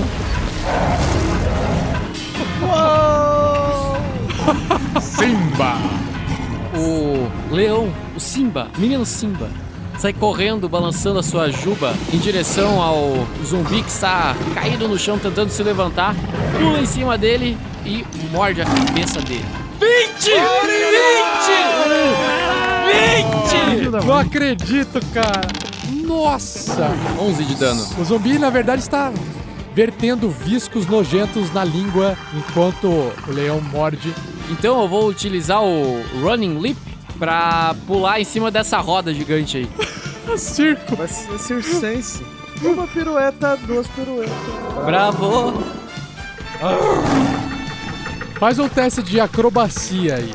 Simba! O leão, o Simba, menino Simba, sai correndo, balançando a sua juba em direção ao zumbi que está caído no chão, tentando se levantar, pula em cima dele e morde a cabeça dele. 20! 20! 20! Não acredito, cara! Nossa! 11 de dano. O zumbi, na verdade, está vertendo viscos nojentos na língua enquanto o leão morde. Então eu vou utilizar o Running Leap pra pular em cima dessa roda gigante aí. Circo! Vai ser circense. Uma pirueta, duas piruetas. Bravo! Faz um teste de acrobacia aí.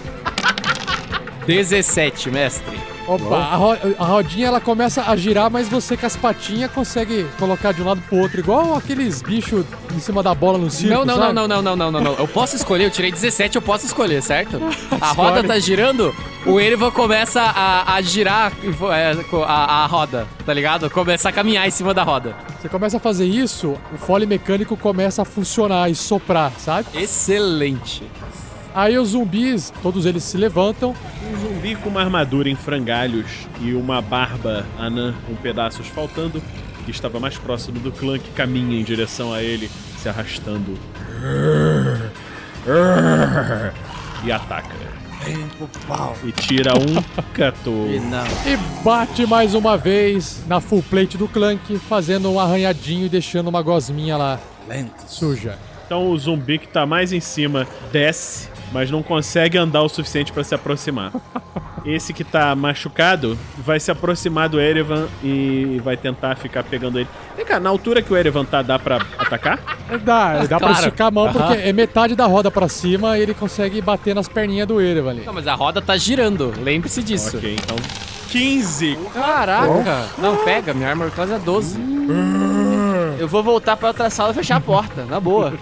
17, mestre. Opa, a, ro- a rodinha ela começa a girar, mas você com as patinhas consegue colocar de um lado pro outro, igual aqueles bichos em cima da bola no circo. Não, não, não, sabe? não, não, não, não, não, não. Eu posso escolher, eu tirei 17, eu posso escolher, certo? A roda tá girando, o Erivan começa a, a girar é, a, a roda, tá ligado? Começa a caminhar em cima da roda. Você começa a fazer isso, o fole mecânico começa a funcionar e soprar, sabe? Excelente. Aí os zumbis, todos eles se levantam. Um zumbi com uma armadura em frangalhos e uma barba anã com pedaços faltando, que estava mais próximo do clã que caminha em direção a ele, se arrastando. E ataca. E tira um 14. não. E bate mais uma vez na full plate do Clank, fazendo um arranhadinho e deixando uma gosminha lá Lentos. suja. Então o zumbi que tá mais em cima desce, mas não consegue andar o suficiente pra se aproximar. Esse que tá machucado vai se aproximar do Erevan e vai tentar ficar pegando ele. Vem cá, na altura que o Erevan tá, dá pra atacar? Dá, dá pra Claro. esticar a mão Aham. porque é metade da roda pra cima e ele consegue bater nas perninhas do Erevan ali. Não, mas a roda tá girando, lembre-se disso. Ok, então 15. Caraca! Não, pega, minha armor class é 12. Eu vou voltar pra outra sala e fechar a porta, na boa.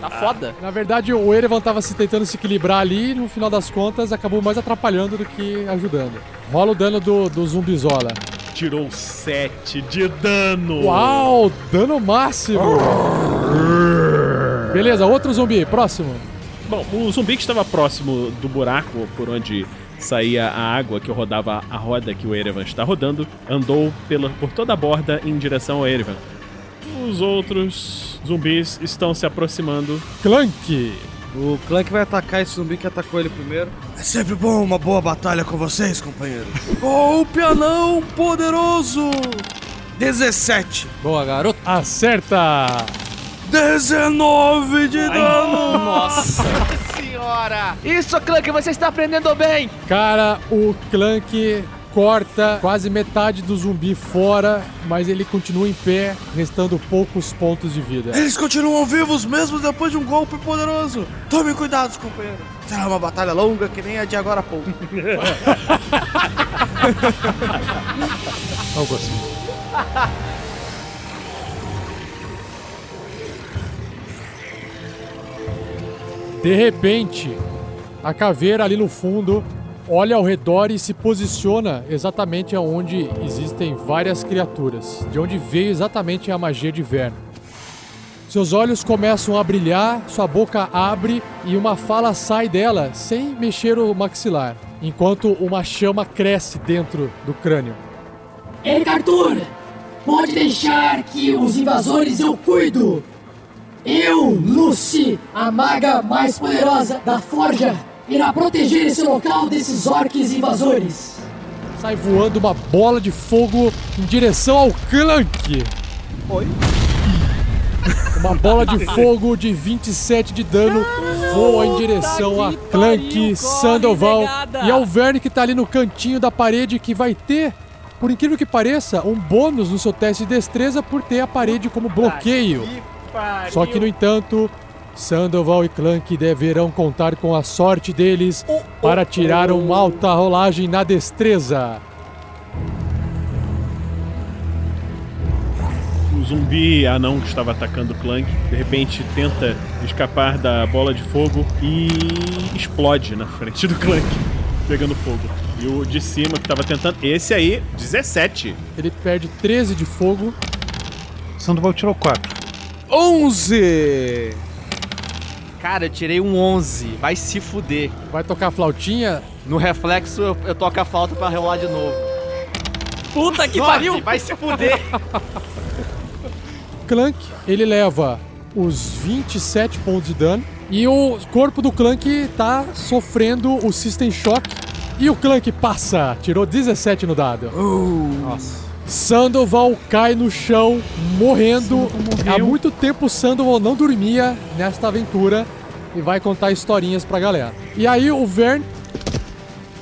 Tá foda. Na verdade, o Erevan tava se tentando se equilibrar ali e no final das contas acabou mais atrapalhando do que ajudando. Rola o dano do, do zumbizola. Tirou 7 de dano. Uau, dano máximo! Beleza, outro zumbi, próximo. Bom, o zumbi que estava próximo do buraco por onde saía a água que rodava a roda que o Erevan está rodando, andou pela, por toda a borda em direção ao Erevan. Os outros zumbis estão se aproximando. Clank. O Clank vai atacar esse zumbi que atacou ele primeiro. É sempre bom uma boa batalha com vocês, companheiros. Golpe anão poderoso! 17. Boa, garoto. Acerta! 19 de dano! Nossa. Senhora! Isso, Clank, você está aprendendo bem! Cara, o Clank corta quase metade do zumbi fora, mas ele continua em pé, restando poucos pontos de vida. Eles continuam vivos mesmo depois de um golpe poderoso. Tomem cuidado, companheiros. Será uma batalha longa que nem a de agora há pouco. Algo assim. De repente, a caveira ali no fundo olha ao redor e se posiciona exatamente onde existem várias criaturas, de onde veio exatamente a magia de Verno. Seus olhos começam a brilhar, sua boca abre e uma fala sai dela sem mexer o maxilar, enquanto uma chama cresce dentro do crânio. Eric Arthur, pode deixar que os invasores eu cuido. Eu, Lucy, a maga mais poderosa da Forja, irá proteger esse local desses orques invasores. Sai voando uma bola de fogo em direção ao Clank. Oi? Uma bola de fogo de 27 de dano voa em direção a Clank, Sandoval e ao Verne que tá ali no cantinho da parede que vai ter, por incrível que pareça, um bônus no seu teste de destreza por ter a parede como bloqueio. Só que, no entanto, Sandoval e Clank deverão contar com a sorte deles para tirar uma alta rolagem na destreza. O zumbi anão que estava atacando o Clank, de repente tenta escapar da bola de fogo e explode na frente do Clank, pegando fogo. E o de cima que estava tentando. Esse aí, 17. Ele perde 13 de fogo. Sandoval tirou 4. 11! Cara, eu tirei um 11. Vai se fuder. Vai tocar a flautinha? No reflexo, eu, eu toco a flauta pra rolar de novo. Puta que Nove, pariu! Vai se fuder! Clank, ele leva os 27 pontos de dano. E o corpo do Clank tá sofrendo o System Shock. E o Clank passa, tirou 17 no dado. Nossa. Sandoval cai no chão, morrendo. Há muito tempo Sandoval não dormia nesta aventura e vai contar historinhas pra galera. E aí o Vern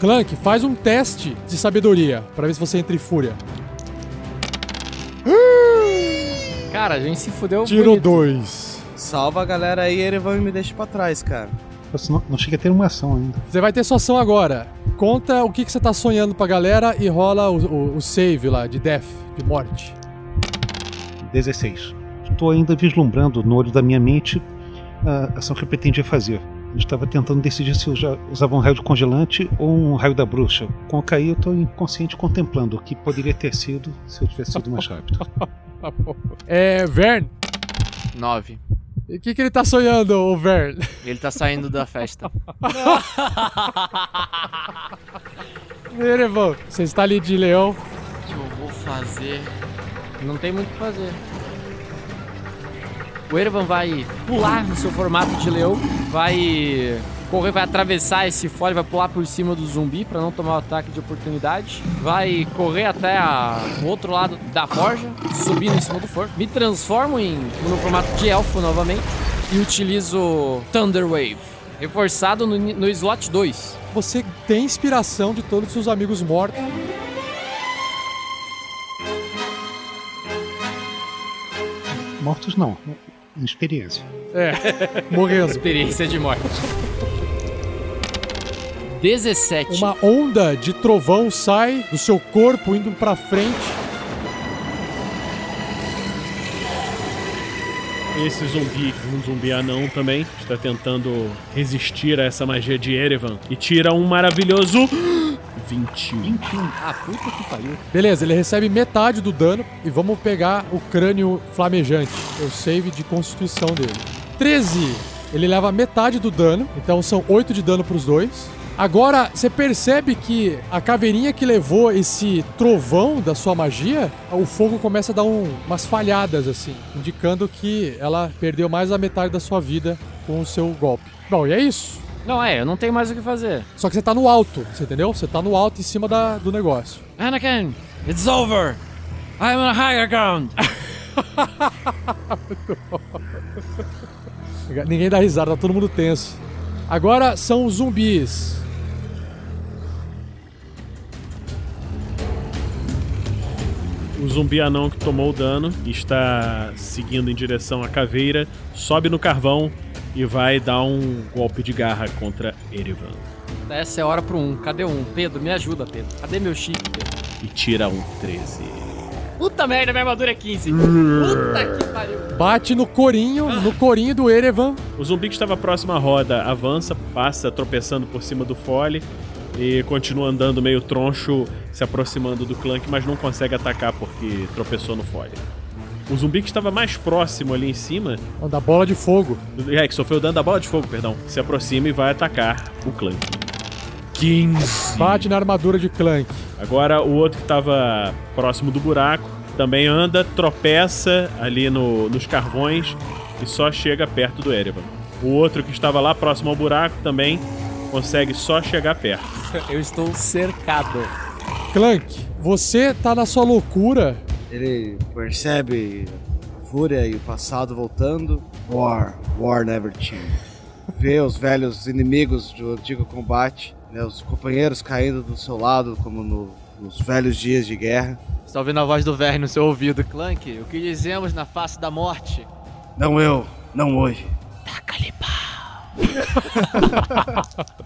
Clank faz um teste de sabedoria pra ver se você entra em fúria. Cara, a gente se fudeu Tirou bonito. dois. Salva a galera aí, Erevan, e me deixa pra trás, cara. Você não, não chega a ter uma ação ainda. Você vai ter sua ação agora. Conta o que, que você tá sonhando pra galera e rola o, o- o save lá de death, de morte. 16. Estou ainda vislumbrando no olho da minha mente a ação que eu pretendia fazer. Eu estava tentando decidir se eu já usava um raio de congelante ou um raio da bruxa. Com o cair, eu estou inconsciente contemplando o que poderia ter sido se eu tivesse sido mais rápido. É, Vern. 9. E o que, que ele tá sonhando, o Vern? Ele tá saindo da festa. Erevan, você está ali de leão. O que eu vou fazer? Não tem muito o que fazer. O Erevan vai pular no seu formato de leão, vai correr, vai atravessar esse fole, vai pular por cima do zumbi para não tomar o ataque de oportunidade, vai correr até a- o outro lado da forja, subindo em cima do forno. Me transformo em no formato de elfo novamente e utilizo Thunder Wave, reforçado no, no slot 2. Você tem inspiração de todos os seus amigos mortos. Mortos não, experiência. É, morrendo. Experiência de morte. 17. Uma onda de trovão sai do seu corpo indo pra frente. Esse zumbi, um zumbi anão também, está tentando resistir a essa magia de Erevan e tira um maravilhoso 21. Ah, puta que pariu. Beleza, ele recebe metade do dano e vamos pegar o crânio flamejante. É o save de constituição dele. 13. Ele leva metade do dano, então são 8 de dano pros dois. Agora, você percebe que a caveirinha que levou esse trovão da sua magia, o fogo começa a dar um- umas falhadas, assim, indicando que ela perdeu mais da metade da sua vida com o seu golpe. Bom, e é isso. Não, é, eu não tenho mais o que fazer. Só que você tá no alto, você entendeu? Você tá no alto em cima da- do negócio. Anakin, it's over. I'm on higher ground. Ninguém dá risada, tá todo mundo tenso. Agora são os zumbis. O zumbi anão que tomou o dano e está seguindo em direção à caveira, sobe no carvão e vai dar um golpe de garra contra Erevan. Essa é hora pro um. Cadê um? Pedro, me ajuda, Pedro. Cadê meu chip, Pedro? E tira um 13. Puta merda, minha armadura é 15. Puta que pariu. Bate no corinho, no corinho do Erevan. O zumbi que estava próximo à roda avança, passa tropeçando por cima do fole e continua andando meio troncho, se aproximando do Clank, mas não consegue atacar porque tropeçou no fole. O zumbi que estava mais próximo ali em cima, Ó, Da bola de fogo. é, que sofreu dano da bola de fogo, perdão, se aproxima e vai atacar o Clank. 15. Bate na armadura de Clank. Agora o outro que estava próximo do buraco também anda, tropeça ali no- nos carvões e só chega perto do Erevan. O outro que estava lá próximo ao buraco também consegue só chegar perto. Eu estou cercado. Clank, você tá na sua loucura. Ele percebe a fúria e o passado voltando. War, war never change. Vê os velhos inimigos do antigo combate, né, os companheiros caindo do seu lado, como no- nos velhos dias de guerra. Você tá ouvindo a voz do Verne no seu ouvido, Clank? O que dizemos na face da morte? Não eu, não hoje. Taca-lhe pau.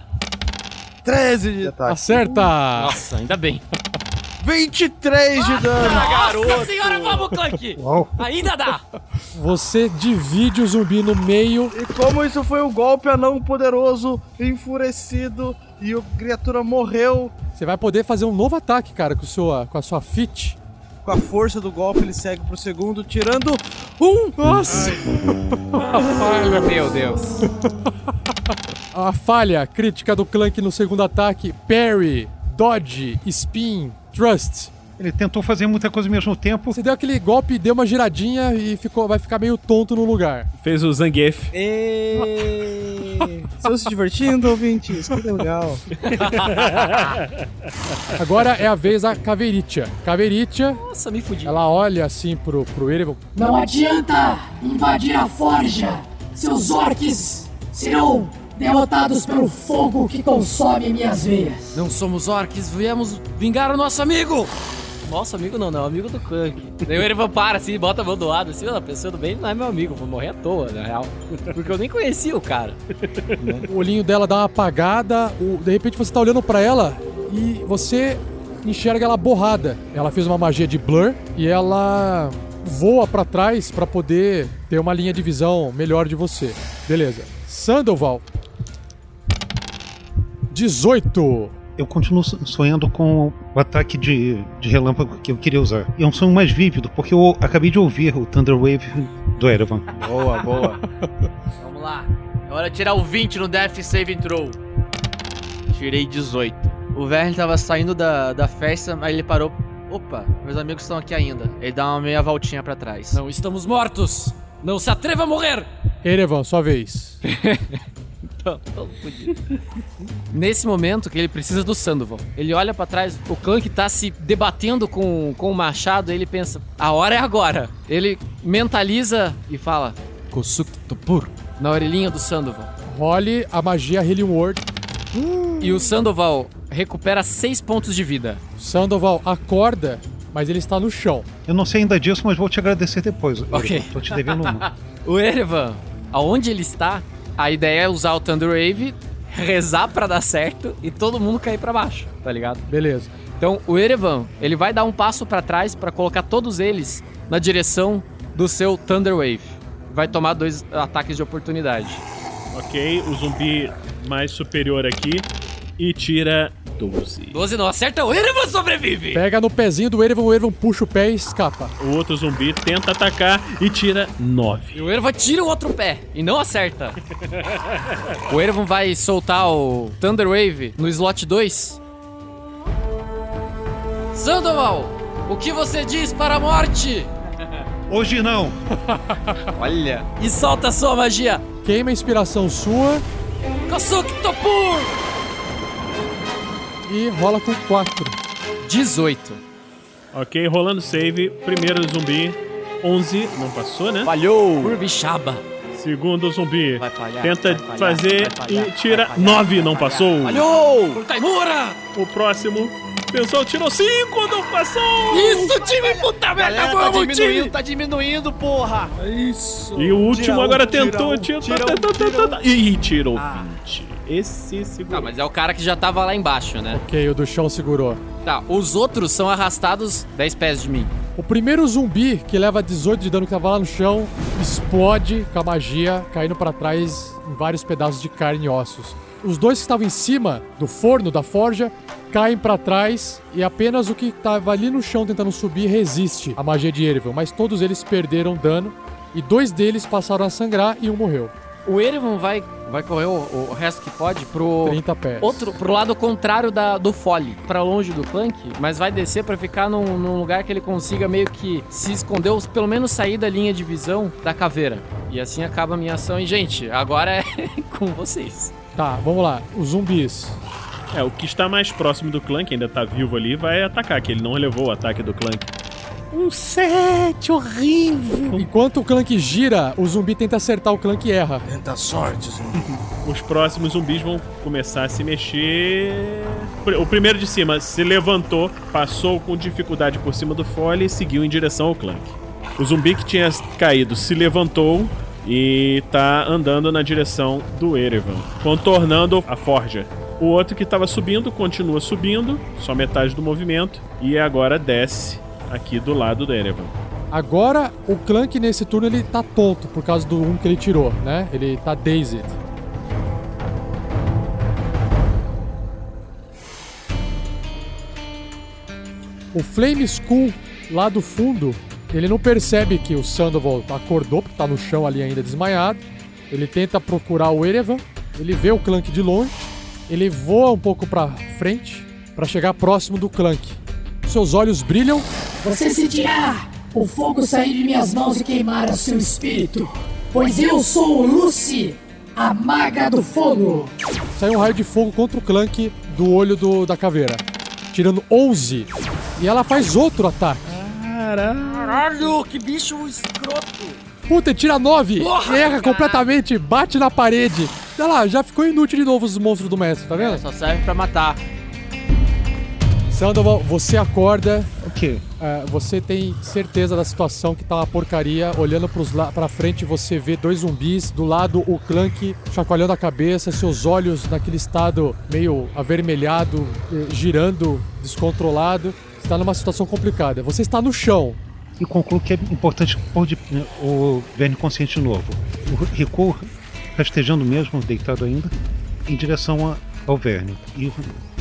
13 de ataque. Acerta! Nossa, ainda bem. 23 de dano. Nossa senhora, vamos, Clank! Uau. Ainda dá! Você divide o zumbi no meio. E como isso foi um golpe anão poderoso, enfurecido, e a criatura morreu. Você vai poder fazer um novo ataque, cara, com, sua, com a sua fit. Com a força do golpe, ele segue pro segundo, tirando um. Nossa! falha. Meu Deus. A falha crítica do Clank no segundo ataque. Parry, dodge, spin, trust. Ele tentou fazer muita coisa ao mesmo tempo. Você deu aquele golpe, deu uma giradinha e ficou, vai ficar meio tonto no lugar. Fez o Zangief. Estão se divertindo, ouvintes? Que legal. Agora é a vez da Caveritia. Caveritia, Nossa, me fudi. ela olha assim pro, pro Erebon. Não adianta invadir a forja. Seus orcs serão derrotados pelo fogo que consome minhas veias. Não somos orcs, viemos vingar o nosso amigo! Nosso amigo não, não, amigo do Clank. Daí o Erevan para assim, bota a mão do lado assim, a pessoa bem não é meu amigo, vou morrer à toa, na real. Porque eu nem conhecia o cara. O olhinho dela dá uma apagada, o- de repente você tá olhando pra ela e você enxerga ela borrada. Ela fez uma magia de blur e ela voa pra trás pra poder ter uma linha de visão melhor de você. Beleza. Sandoval. 18. Eu continuo so- sonhando com o ataque de, de relâmpago que eu queria usar. E é um sonho mais vívido, porque eu acabei de ouvir o Thunder Wave do Erevan. Boa, boa. Vamos lá. É hora de tirar o 20 no Death Saving Throw. Tirei 18. O Verne tava saindo da, da festa, mas ele parou. Opa, meus amigos estão aqui ainda. Ele dá uma meia voltinha pra trás. Não estamos mortos! Não se atreva a morrer! Erevan, sua vez. Nesse momento que ele precisa do Sandoval, ele olha pra trás, o Clank tá se debatendo com, com o machado, ele pensa, a hora é agora. Ele mentaliza e fala, Kosuk Topur, na orelhinha do Sandoval. Role a magia Healing Word. E o Sandoval recupera 6 pontos de vida. Sandoval acorda, mas ele está no chão. Eu não sei ainda disso, mas vou te agradecer depois. Ok. Tô te devendo uma. O Erevan, aonde ele está, a ideia é usar o Thunder Wave, rezar pra dar certo e todo mundo cair pra baixo, tá ligado? Beleza. Então, o Erevan, ele vai dar um passo pra trás pra colocar todos eles na direção do seu Thunder Wave. Vai tomar dois ataques de oportunidade. Ok, o zumbi mais superior aqui. E tira 12. 12 não acerta, o Erevan sobrevive! Pega no pezinho do Erevan, o Erevan puxa o pé e escapa. O outro zumbi tenta atacar e tira 9. E o Erevan tira o outro pé e não acerta. o Erevan vai soltar o Thunder Wave no slot 2. Sandoval, o que você diz para a morte? Hoje não! Olha. E solta a sua magia. Queima a inspiração sua Kosuk Topur! E rola com 4. 18. Ok, rolando save. Primeiro zumbi, 11. Não passou, né? Falhou! Urbixaba. Segundo zumbi, Vai falhar, tenta vai falhar, fazer vai falhar, e tira vai falhar. 9. Não passou. Falhou! Taimura! O próximo, pensou, tirou 5. Não passou. Isso, time, puta merda, Galera, tá vamos, diminuindo, time! tá diminuindo, porra! Isso. E o último Tira um, agora tira tentou, um, tira, tira um, tentou, tira tentou, um. tentou. Ih, tirou Ah. 20. Esse segurou. Tá, mas é o cara que já tava lá embaixo, né? Ok, o do chão segurou. Tá, os outros são arrastados 10 pés de mim. O primeiro zumbi, que leva 18 de dano, que tava lá no chão, explode com a magia, caindo pra trás em vários pedaços de carne e ossos. Os dois que estavam em cima do forno, da forja, caem pra trás e apenas o que tava ali no chão tentando subir resiste à magia de Erevan, mas todos eles perderam dano e dois deles passaram a sangrar e um morreu. O Erevan vai, vai correr o, o resto que pode pro 30 pés. outro pro lado contrário da, do fole, pra longe do Clank, mas vai descer pra ficar num, num lugar que ele consiga meio que se esconder, ou pelo menos sair da linha de visão da caveira. E assim acaba a minha ação. E, gente, agora é com vocês. Tá, vamos lá. Os zumbis. É, o que está mais próximo do Clank, ainda tá vivo ali, vai atacar, que ele não relevou o ataque do Clank. Um 7, horrível. Enquanto o Clank gira, o zumbi tenta acertar o Clank e erra. Tenta sorte, zumbi. Os próximos zumbis vão começar a se mexer. O primeiro de cima se levantou, passou com dificuldade por cima do fole e seguiu em direção ao Clank. O zumbi que tinha caído se levantou e tá andando na direção do Erevan, contornando a forja. O outro que estava subindo continua subindo, só metade do movimento, e agora desce aqui do lado do Erevan. Agora, o Clank nesse turno ele tá tonto por causa do 1 que ele tirou, né? Ele tá dazed. O Flame Skull lá do fundo, ele não percebe que o Sandoval acordou, porque tá no chão ali ainda desmaiado. Ele tenta procurar o Erevan, ele vê o Clank de longe, ele voa um pouco pra frente para chegar próximo do Clank. Seus olhos brilham. Você sentirá o fogo sair de minhas mãos e queimar o seu espírito, pois eu sou Lucy, a maga do fogo. Sai um raio de fogo contra o Clank do olho do, da caveira, tirando 11. E ela faz outro ataque. Caralho, que bicho escroto. Puta, tira 9, Porra, erra cara. completamente, bate na parede. Olha lá, já ficou inútil de novo os monstros do mestre, tá vendo? Só serve pra matar. Sandoval, você acorda. O quê? É, você tem certeza da situação que tá uma porcaria. Olhando pros la pra frente, você vê dois zumbis. Do lado, o Clank chacoalhando a cabeça, seus olhos naquele estado meio avermelhado, eh, girando, descontrolado. Você tá numa situação complicada. Você está no chão. E concluo que é importante pôr de, o Verne consciente novo. O recuo rastejando mesmo, deitado ainda, em direção a- ao Verne. E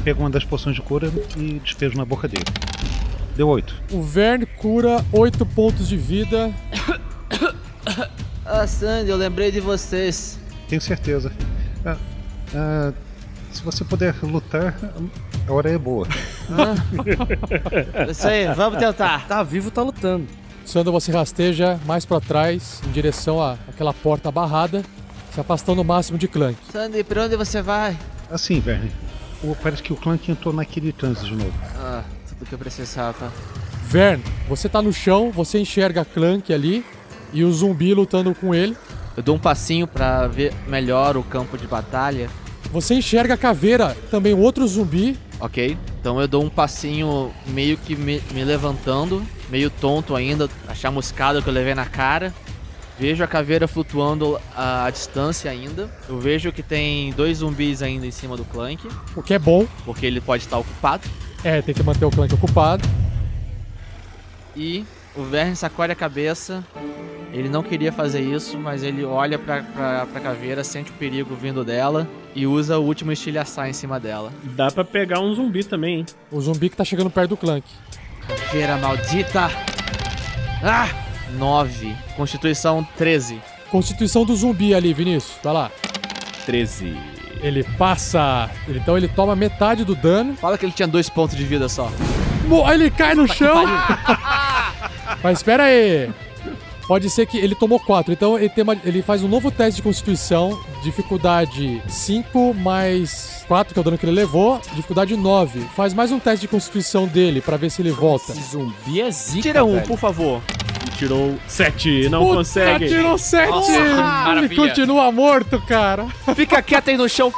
pego uma das poções de cura e despejo na boca dele. Deu 8. O Verne cura 8 pontos de vida. Ah, Sandy, eu lembrei de vocês. Tenho certeza. Ah, ah, se você puder lutar, a hora é boa. Isso aí, vamos tentar. Tá vivo, tá lutando. Sandra, você rasteja mais pra trás, em direção à- àquela porta barrada, se afastando o máximo de Clank. Sandy, pra onde você vai? Assim, Verne. Parece que o Clank entrou naquele transe de novo. Ah, tudo que eu precisava. Vern, você tá no chão, você enxerga Clank ali e o zumbi lutando com ele. Eu dou um passinho pra ver melhor o campo de batalha. Você enxerga a caveira, também outro zumbi. Ok, então eu dou um passinho meio que me, me levantando, meio tonto ainda, a chamuscada que eu levei na cara. Vejo a caveira flutuando a, a distância ainda. Eu vejo que tem dois zumbis ainda em cima do Clank, O que é bom. porque ele pode estar ocupado. É, tem que manter o Clank ocupado. E o Verne sacode a cabeça. Ele não queria fazer isso, mas ele olha pra, pra, pra caveira, sente o perigo vindo dela e usa o último estilhaçar em cima dela. Dá pra pegar um zumbi também, hein? O zumbi que tá chegando perto do Clank. Caveira maldita! Ah! 9. Constituição 13. Constituição do zumbi ali, Vinícius. Vai lá. 13. Ele passa. Então ele toma metade do dano. Fala que ele tinha dois pontos de vida só. Mo- ele cai no chão. Mas espera aí. Pode ser que ele tomou 4, então ele, tem uma- ele faz um novo teste de constituição, dificuldade 5 mais 4, que é o dano que ele levou, dificuldade 9. Faz mais um teste de constituição dele pra ver se ele volta. Esse zumbi é zica, Tira um, velho. por favor. Tirou 7, não Puta, consegue. tirou 7! Nossa, que ele continua morto, cara. Fica quieto aí no chão.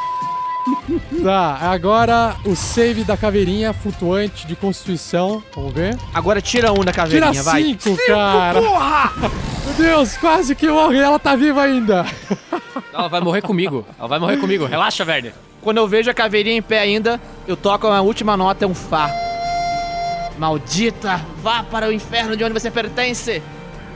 Tá, agora o save da caveirinha flutuante de constituição. Vamos ver. Agora tira um da caveirinha, Tira vai. 5, cara. Meu Deus, quase que morre. Ela tá viva ainda. Ela vai morrer comigo. Ela vai morrer comigo. Relaxa, Verne. Quando eu vejo a caveirinha em pé ainda, eu toco a última nota, é um Fá. Maldita, vá para o inferno de onde você pertence.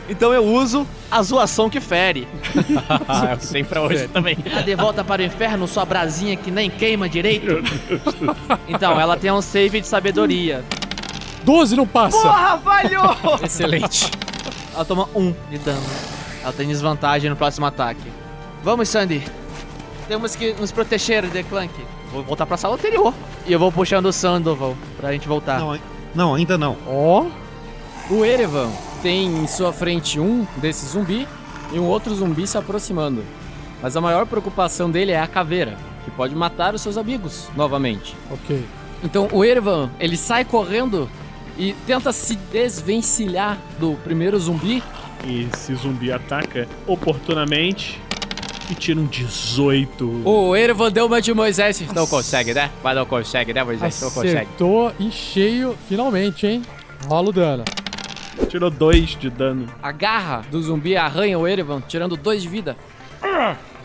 Então eu uso a zoação que fere. Ah, tem pra hoje também. Ela de volta para o inferno, sua brasinha que nem queima direito. Então, ela tem um save de sabedoria. 12 não passa. Porra, falhou! Excelente. Ela toma um de dano. Ela tem desvantagem no próximo ataque. Vamos, Sandy. Temos que nos proteger de Clank. Vou voltar pra sala anterior. E eu vou puxando o Sandoval pra gente voltar. Não, não, ainda não. Ó. O Erevan tem em sua frente um desses zumbi e um outro zumbi se aproximando. Mas a maior preocupação dele é a caveira. que pode matar os seus amigos novamente. Ok. Então o Erevan, ele sai correndo e tenta se desvencilhar do primeiro zumbi. E esse zumbi ataca oportunamente e tira um 18. O Erevan deu uma de Moisés. Não consegue, né? Mas não consegue, né, Moisés? Não consegue. Acertou em cheio, finalmente, hein? Rola o dano. Tirou 2 de dano. A garra do zumbi arranha o Erevan, tirando dois de vida.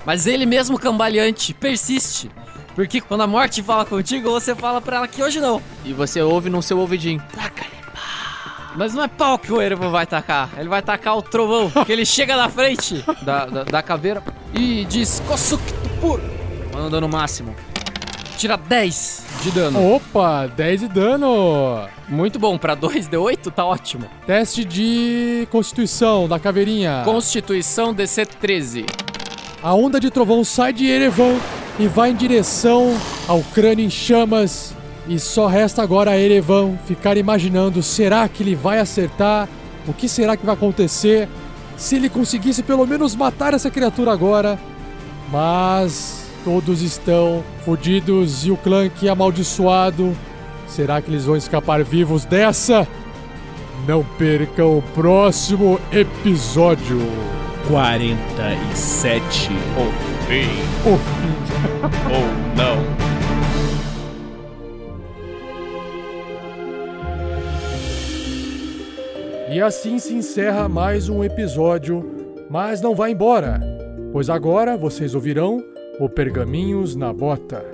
Mas ele mesmo cambaleante persiste. Porque quando a morte fala contigo, você fala pra ela que hoje não. E você ouve no seu ouvidinho. Mas não é pau que o Erevan vai tacar. Ele vai tacar o trovão, que ele chega na frente da, da, da caveira e diz Kosuk Tupur. Manda um dano máximo. Tira 10 de dano. Opa, 10 de dano. Muito bom, pra 2d8 tá ótimo. Teste de constituição da caveirinha. Constituição DC 13. A onda de trovão sai de Erevan e vai em direção ao crânio em chamas. E só resta agora a Erevan ficar imaginando: será que ele vai acertar? O que será que vai acontecer? Se ele conseguisse pelo menos matar essa criatura agora. Mas todos estão fodidos e o Clank amaldiçoado. Será que eles vão escapar vivos dessa? Não percam o próximo episódio. 47. O fim. O fim. Ou não. E assim se encerra mais um episódio, mas não vá embora, pois agora vocês ouvirão o Pergaminhos na Bota.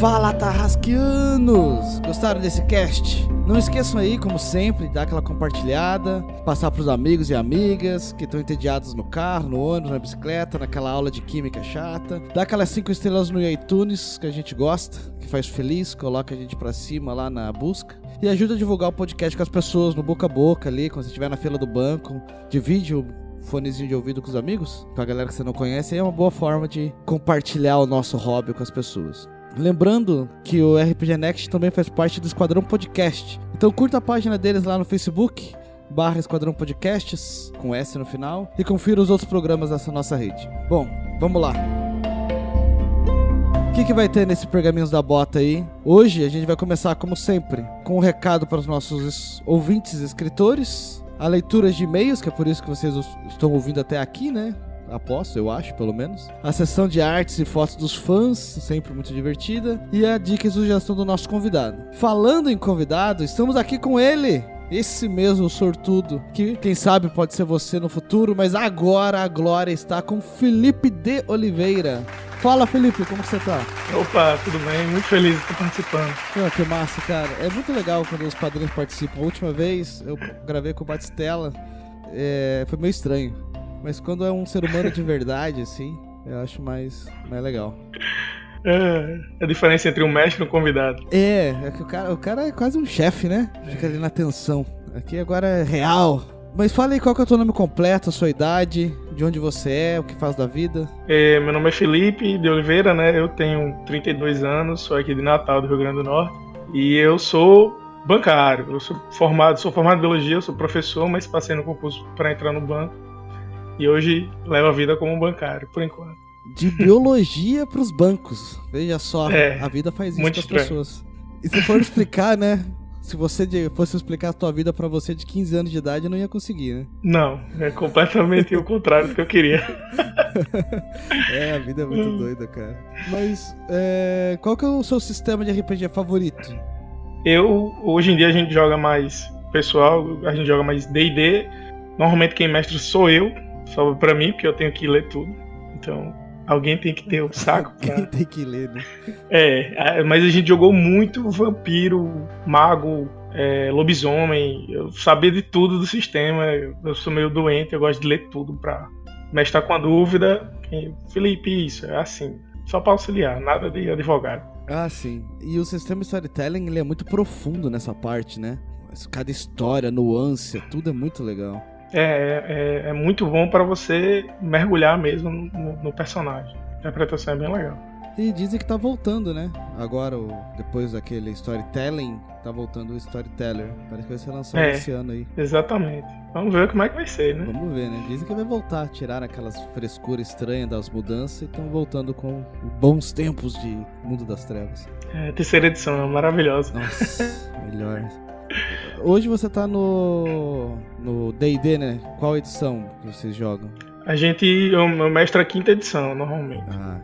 Fala, Tarrasquianos! Gostaram desse cast? Não esqueçam aí, como sempre, dar aquela compartilhada, passar pros amigos e amigas que estão entediados no carro, no ônibus, na bicicleta, naquela aula de química chata. Dá aquelas cinco estrelas no iTunes que a gente gosta, que faz feliz, coloca a gente pra cima lá na busca. E ajuda a divulgar o podcast com as pessoas no boca a boca ali, quando você estiver na fila do banco. Divide o fonezinho de ouvido com os amigos, com a galera que você não conhece, é uma boa forma de compartilhar o nosso hobby com as pessoas. Lembrando que o RPG Next também faz parte do Esquadrão Podcast. Então curta a página deles lá no Facebook, barra Esquadrão Podcasts, com S no final, e confira os outros programas dessa nossa rede. Bom, vamos lá. O que, que vai ter nesse Pergaminhos da Bota aí? Hoje a gente vai começar, como sempre, com um recado para os nossos es- ouvintes escritores, a leitura de e-mails, que é por isso que vocês estão ouvindo até aqui, né? Aposto, eu acho, pelo menos. A sessão de artes e fotos dos fãs, sempre muito divertida. E a dica e sugestão do nosso convidado. Falando em convidado, estamos aqui com ele. Esse mesmo sortudo, que quem sabe pode ser você no futuro, mas agora a glória está com Felipe de Oliveira. Fala, Felipe, como você tá? Opa, tudo bem? Muito feliz de estar participando. Pô, que massa, cara. É muito legal quando os padrinhos participam. A última vez eu gravei com o Batistella, é, foi meio estranho. Mas quando é um ser humano de verdade, assim, eu acho mais, mais legal. É, a diferença entre um mestre e um convidado. É, é que o cara, o cara é quase um chefe, né? Fica ali na tensão. Aqui agora é real. Mas fala aí qual que é o teu nome completo, a sua idade, de onde você é, o que faz da vida. É, meu nome é Felipe de Oliveira, né? Eu tenho 32 anos, sou aqui de Natal, do Rio Grande do Norte. E eu sou bancário. Eu sou formado, sou formado em biologia, sou professor, mas passei no concurso para entrar no banco. E hoje levo a vida como um bancário, por enquanto. De biologia pros bancos. Veja só, É, a vida faz isso com as pessoas. E se for explicar, né? Se você fosse explicar a tua vida pra você de 15 anos de idade, não ia conseguir, né? Não, é completamente o contrário do que eu queria. É, a vida é muito doida, cara. Mas, é, qual que é o seu sistema de RPG favorito? Eu, hoje em dia a gente joga mais pessoal, a gente joga mais D&D. Normalmente quem mestre sou eu, sobra pra mim, porque eu tenho que ler tudo. Então, alguém tem que ter o saco pra... Quem tem que ler, né? É, mas a gente jogou muito vampiro, mago, é, lobisomem. Eu sabia de tudo do sistema. Eu sou meio doente, eu gosto de ler tudo pra mestrar com a dúvida. Felipe, isso é assim. Só pra auxiliar, nada de advogado. Ah, sim. E o sistema storytelling, ele é muito profundo nessa parte, né? Cada história, nuance, tudo é muito legal. É, é, é muito bom pra você mergulhar mesmo no, no personagem. A interpretação é bem legal. E dizem que tá voltando, né? Agora, depois daquele storytelling, tá voltando o storyteller. Parece que vai ser lançado É. esse ano aí. Exatamente. Vamos ver como é que vai ser, né? Vamos ver, né? Dizem que vai voltar, tirar aquelas frescuras estranhas das mudanças e estão voltando com bons tempos de Mundo das Trevas. É, terceira edição, maravilhosa. Nossa, melhor. Hoje você tá no. no DD, né? Qual edição que vocês jogam? A gente. Eu, eu mestro a quinta edição, normalmente. Ah.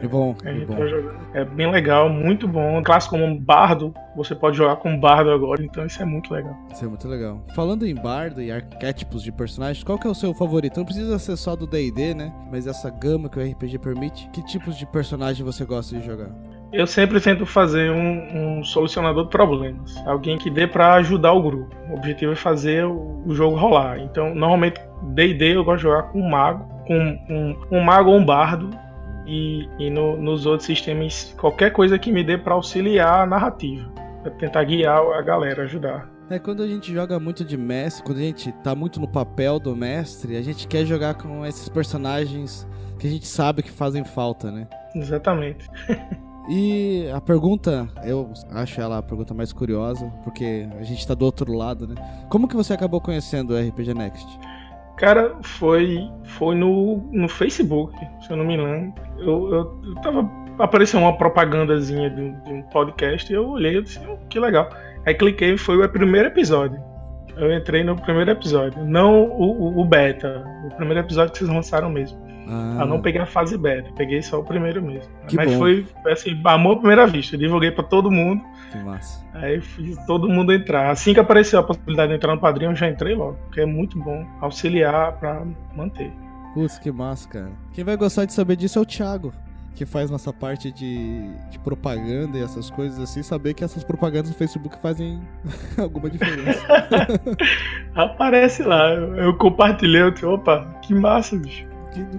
Que bom, A que bom. tá. É bem legal, muito bom. Clássico como um bardo, você pode jogar com bardo agora, então isso é muito legal. Isso é muito legal. Falando em bardo e arquétipos de personagens, qual que é o seu favorito? Não precisa ser só do D&D, né? Mas essa gama que o RPG permite. Que tipos de personagem você gosta de jogar? Eu sempre tento fazer um, um solucionador de problemas. Alguém que dê pra ajudar o grupo. O objetivo é fazer o, o jogo rolar. Então, normalmente, D&D eu gosto de jogar com um mago, com um, um mago ou um bardo. E, e no- nos outros sistemas, qualquer coisa que me dê pra auxiliar a narrativa. Pra tentar guiar a galera, ajudar. É quando a gente joga muito de mestre, quando a gente tá muito no papel do mestre, a gente quer jogar com esses personagens que a gente sabe que fazem falta, né? Exatamente. E a pergunta, eu acho ela a pergunta mais curiosa, porque a gente tá do outro lado, né? Como que você acabou conhecendo o RPG Next? Cara, foi, foi no, no Facebook, se eu não me engano. Eu, eu, eu tava. Apareceu uma propagandazinha de, um- de um podcast e eu olhei e disse, "Oh, que legal. Aí cliquei e foi o primeiro episódio. Eu entrei no primeiro episódio. Não o, o- o beta. O primeiro episódio que vocês lançaram mesmo. Ah, Eu não peguei a fase beta, peguei só o primeiro mesmo. Que Mas bom. foi assim, amor à primeira vista. Eu divulguei pra todo mundo. Que massa. Aí fiz todo mundo entrar. Assim que apareceu a possibilidade de entrar no padrinho, eu já entrei logo. Porque é muito bom auxiliar pra manter. Putz, que massa, cara. Quem vai gostar de saber disso é o Thiago, que faz nossa parte de, de propaganda e essas coisas assim, saber que essas propagandas no Facebook fazem alguma diferença. Aparece lá, eu, compartilhei, eu disse, opa, que massa, bicho.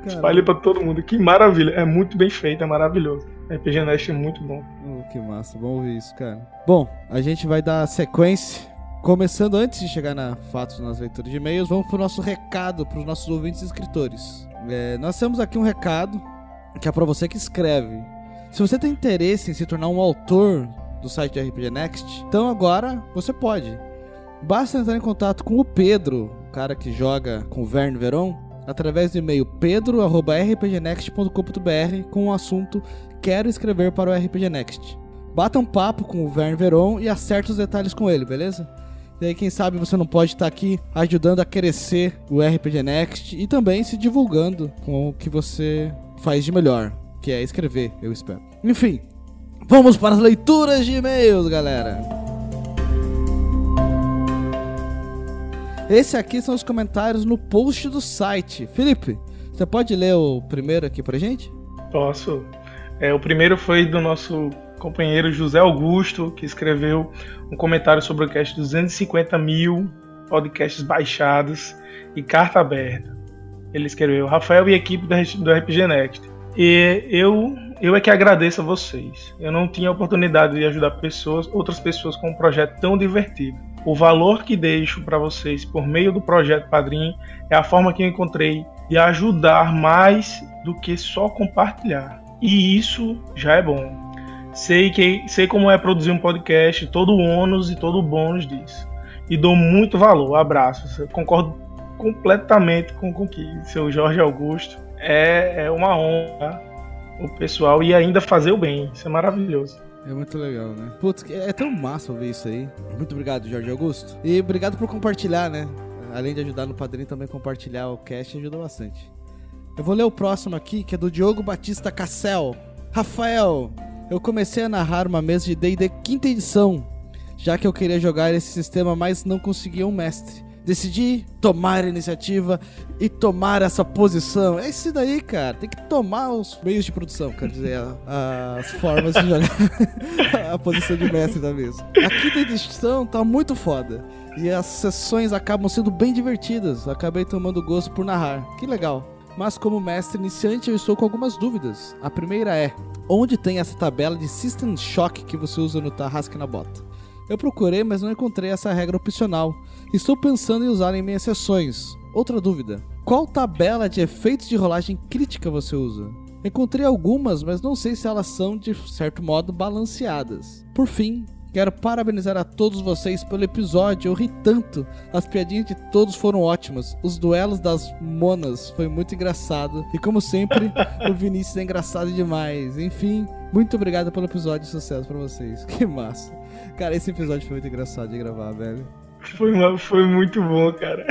Espalhei pra todo mundo, que maravilha. É muito bem feito, é maravilhoso. RPG Nest é muito bom. Oh, que massa, vamos ouvir isso, cara. Bom, a gente vai dar sequência. Começando antes de chegar na fatos nas leituras de e-mails, vamos pro nosso recado para os nossos ouvintes e escritores. É, nós temos aqui um recado que é para você que escreve. Se você tem interesse em se tornar um autor do site do RPG Next, então agora você pode. Basta entrar em contato com o Pedro, o cara que joga com o Verne Veron, através do e-mail pedro@rpgnext.com.br com o assunto Quero escrever para o RPG Next. Bata um papo com o Verne Veron e acerte os detalhes com ele, beleza? E aí, quem sabe você não pode estar aqui ajudando a crescer o RPG Next e também se divulgando com o que você faz de melhor, que é escrever, eu espero. Enfim, vamos para as leituras de e-mails, galera. Esse aqui são os comentários no post do site. Felipe, você pode ler o primeiro aqui pra gente? Posso. É, o primeiro foi do nosso companheiro José Augusto, que escreveu um comentário sobre o cast 250 mil podcasts baixados e carta aberta. Ele escreveu: Rafael e equipe do RPG Next. E eu, eu é que agradeço a vocês. Eu não tinha oportunidade de ajudar pessoas, outras pessoas com um projeto tão divertido. O valor que deixo para vocês por meio do projeto Padrim é a forma que eu encontrei de ajudar mais do que só compartilhar. E isso já é bom. Sei, que, sei como é produzir um podcast, todo o ônus e todo o bônus disso. E dou muito valor. Abraços. Eu concordo completamente com o que seu Jorge Augusto. É, é uma honra o pessoal e ainda fazer o bem. Isso é maravilhoso. É muito legal, né? Putz, é tão massa ouvir isso aí. Muito obrigado, Jorge Augusto. E obrigado por compartilhar, né? Além de ajudar no padrinho, também compartilhar o cast ajuda bastante. Eu vou ler o próximo aqui, que é do Diogo Batista Cassel. Rafael, eu comecei a narrar uma mesa de D&D quinta edição, já que eu queria jogar esse sistema, mas não conseguia um mestre. Decidi tomar a iniciativa e tomar essa posição. É isso daí, cara. Tem que tomar os meios de produção, quer dizer, as formas de jogar a posição de mestre da mesa. A quinta edição tá muito foda. E as sessões acabam sendo bem divertidas. Acabei tomando gosto por narrar. Que legal. Mas como mestre iniciante eu estou com algumas dúvidas. A primeira é: onde tem essa tabela de System Shock que você usa no Tarrasque na Bota? Eu procurei, mas não encontrei essa regra opcional. Estou pensando em usar em minhas sessões. Outra dúvida: qual tabela de efeitos de rolagem crítica você usa? Encontrei algumas, mas não sei se elas são de certo modo balanceadas. Por fim, Quero parabenizar a todos vocês pelo episódio. Eu ri tanto. As piadinhas de todos foram ótimas. Os duelos das monas foi muito engraçado. E como sempre, o Vinícius é engraçado demais. Enfim, muito obrigado pelo episódio. Sucesso pra vocês. Que massa. Cara, esse episódio foi muito engraçado de gravar, velho. Foi, uma- foi muito bom, cara.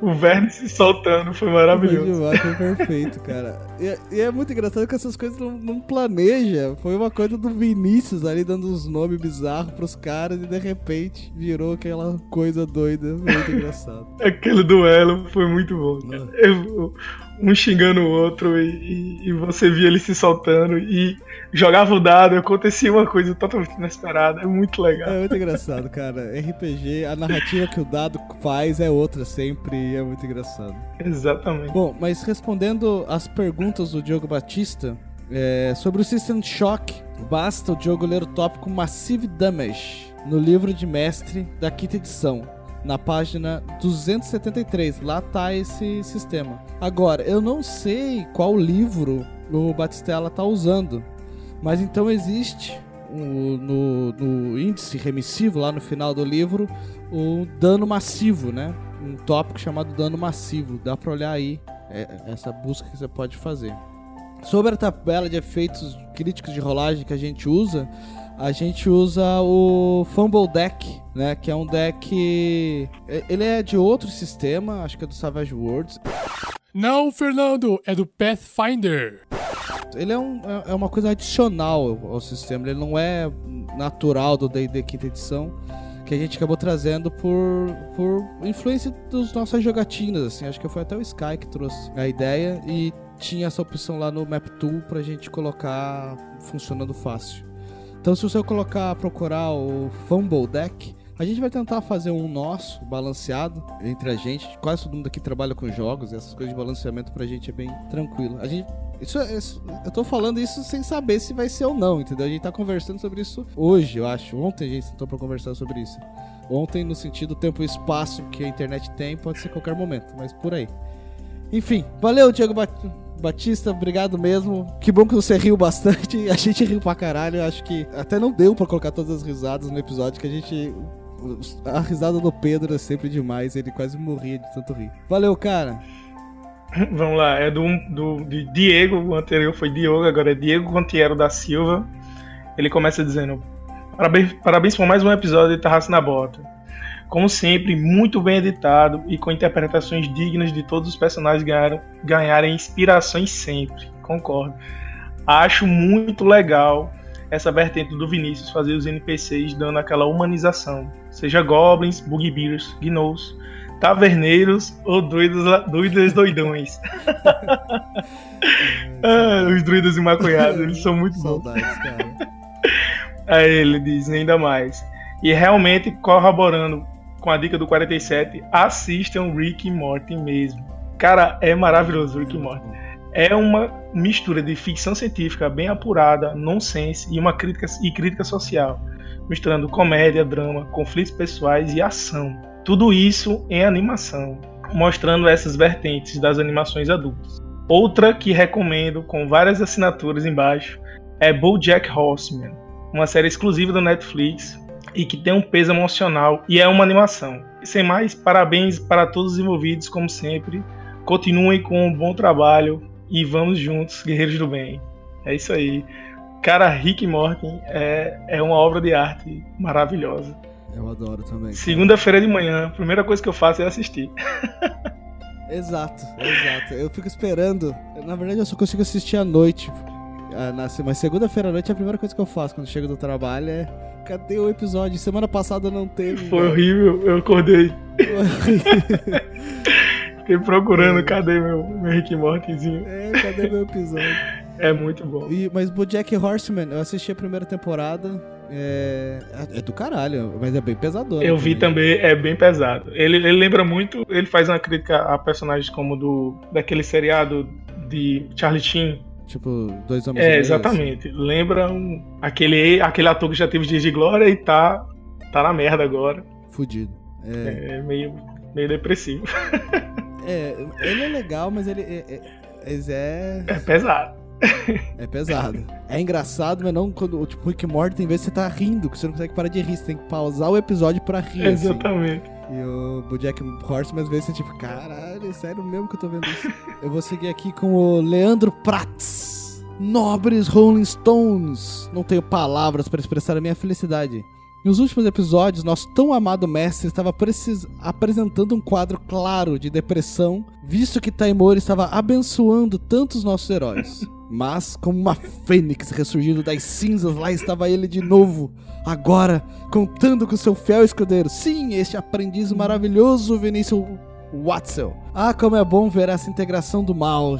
o Verne se soltando foi Foi maravilhoso. demais, foi perfeito, cara. E, e é muito engraçado que essas coisas não, não planeja. Foi uma coisa do Vinícius ali dando uns nomes bizarros pros caras e de repente virou aquela coisa doida. Muito engraçado. Aquele duelo foi muito bom, cara. Eu- um xingando o outro e, e- e você via ele se soltando e jogava o dado acontecia uma coisa totalmente inesperada. É muito legal. É muito engraçado, cara. RPG, a narrativa que o dado faz é outra sempre e é muito engraçado. Exatamente. Bom, mas respondendo as perguntas do Diogo Batista é, sobre o System Shock, basta o Diogo ler o tópico Massive Damage no livro de mestre da quinta edição. Na página 273, lá tá esse sistema. Agora, eu não sei qual livro o Batistella tá usando, mas então existe um- no, no índice remissivo, lá no final do livro, o dano massivo, né? Um tópico chamado dano massivo. Dá pra olhar aí é, essa busca que você pode fazer. Sobre a tabela de efeitos críticos de rolagem que a gente usa, a gente usa o Fumble Deck, né? Que é um deck. é- Ele é de outro sistema, acho que é do Savage Worlds. Não, Fernando, é do Pathfinder. Ele é, um- é- é uma coisa adicional ao, sistema, ele não é natural do D&D quinta edição, que a gente acabou trazendo por, por influência das nossas jogatinas, assim, acho que foi até o Sky que trouxe a ideia e tinha essa opção lá no Map Tool pra gente colocar funcionando fácil. Então se você colocar, procurar o Fumble Deck, a gente vai tentar fazer um nosso, balanceado, entre a gente. Quase todo mundo aqui trabalha com jogos, essas coisas de balanceamento pra gente é bem tranquilo. A gente. Isso, é- isso- eu tô falando isso sem saber se vai ser ou não, entendeu? A gente tá conversando sobre isso hoje, eu acho. Ontem a gente sentou pra conversar sobre isso. Ontem, no sentido tempo e espaço que a internet tem, pode ser qualquer momento, mas por aí. Enfim, valeu, Diego Bat- Batista, obrigado mesmo. Que bom que você riu bastante. A gente riu pra caralho. Acho que até não deu pra colocar todas as risadas no episódio, que a gente. A risada do Pedro é sempre demais, ele quase morria de tanto rir. Valeu, cara. Vamos lá, é do, do de Diego, o anterior foi Diogo, agora é Diego Contiero da Silva. Ele começa dizendo: Parabéns, parabéns por mais um episódio de Tarraça na Bota. Como sempre, muito bem editado e com interpretações dignas de todos os personagens ganharam, ganharem inspirações sempre. Concordo. Acho muito legal essa vertente do Vinícius fazer os NPCs dando aquela humanização. Seja goblins, bugbears, gnolls, taverneiros ou druidas, druidas doidões. ah, os druidas e maconhados, eles são muito bons. Saudades, cara. Aí ele diz ainda mais. E realmente, corroborando com a dica do 47, assistam Rick e Morty mesmo. Cara, é maravilhoso Rick e Morty. É uma mistura de ficção científica bem apurada, nonsense e uma crítica e crítica social, misturando comédia, drama, conflitos pessoais e ação. Tudo isso em animação, mostrando essas vertentes das animações adultas. Outra que recomendo com várias assinaturas embaixo é BoJack Horseman, uma série exclusiva do Netflix e que tem um peso emocional e é uma animação. Sem mais, parabéns para todos os envolvidos, como sempre. Continuem com um bom trabalho e vamos juntos, guerreiros do bem. É isso aí. Cara, Rick Morty é, é uma obra de arte maravilhosa. Eu adoro também. Segunda-feira de manhã, a primeira coisa que eu faço é assistir. Exato, exato. Eu fico esperando. Na verdade, eu só consigo assistir à noite. Ah, Mas segunda-feira à noite é a primeira coisa que eu faço quando chego do trabalho é. Cadê o episódio? Semana passada não teve. Foi né? horrível, eu acordei. Fiquei procurando, cadê meu, meu Rick Mortyzinho? É, cadê meu episódio? É muito bom. E, mas Bojack Horseman, eu assisti a primeira temporada. É, é do caralho, mas é bem pesadona. Eu vi também, é bem pesado. Ele, ele lembra muito, ele faz uma crítica a personagens como do daquele seriado de Charlie Sheen. Tipo, dois homens e É, exatamente. Lembra um, aquele, aquele ator que já teve dias de glória e tá, tá na merda agora. assim, Fudido. É, É meio, meio depressivo. é, ele é legal, mas ele é. é, é... É pesado. É pesado. É engraçado, mas não quando, tipo, Rick Morty tem vezes que você tá rindo, que você não consegue parar de rir, você tem que pausar o episódio pra rir, assim. Exatamente. E o Bojack Horseman, às vezes, você tipo, caralho, é sério mesmo que eu tô vendo isso? eu vou seguir aqui com o Leandro Prats. Nobres Rolling Stones. Não tenho palavras para expressar a minha felicidade. Nos últimos episódios, nosso tão amado mestre estava precis- apresentando um quadro claro de depressão, visto que Taimori estava abençoando tantos nossos heróis. Mas, como uma fênix ressurgindo das cinzas, lá estava ele de novo, agora, contando com seu fiel escudeiro. Sim, este aprendiz maravilhoso, Vinícius Watzel. Ah, como é bom ver essa integração do mal.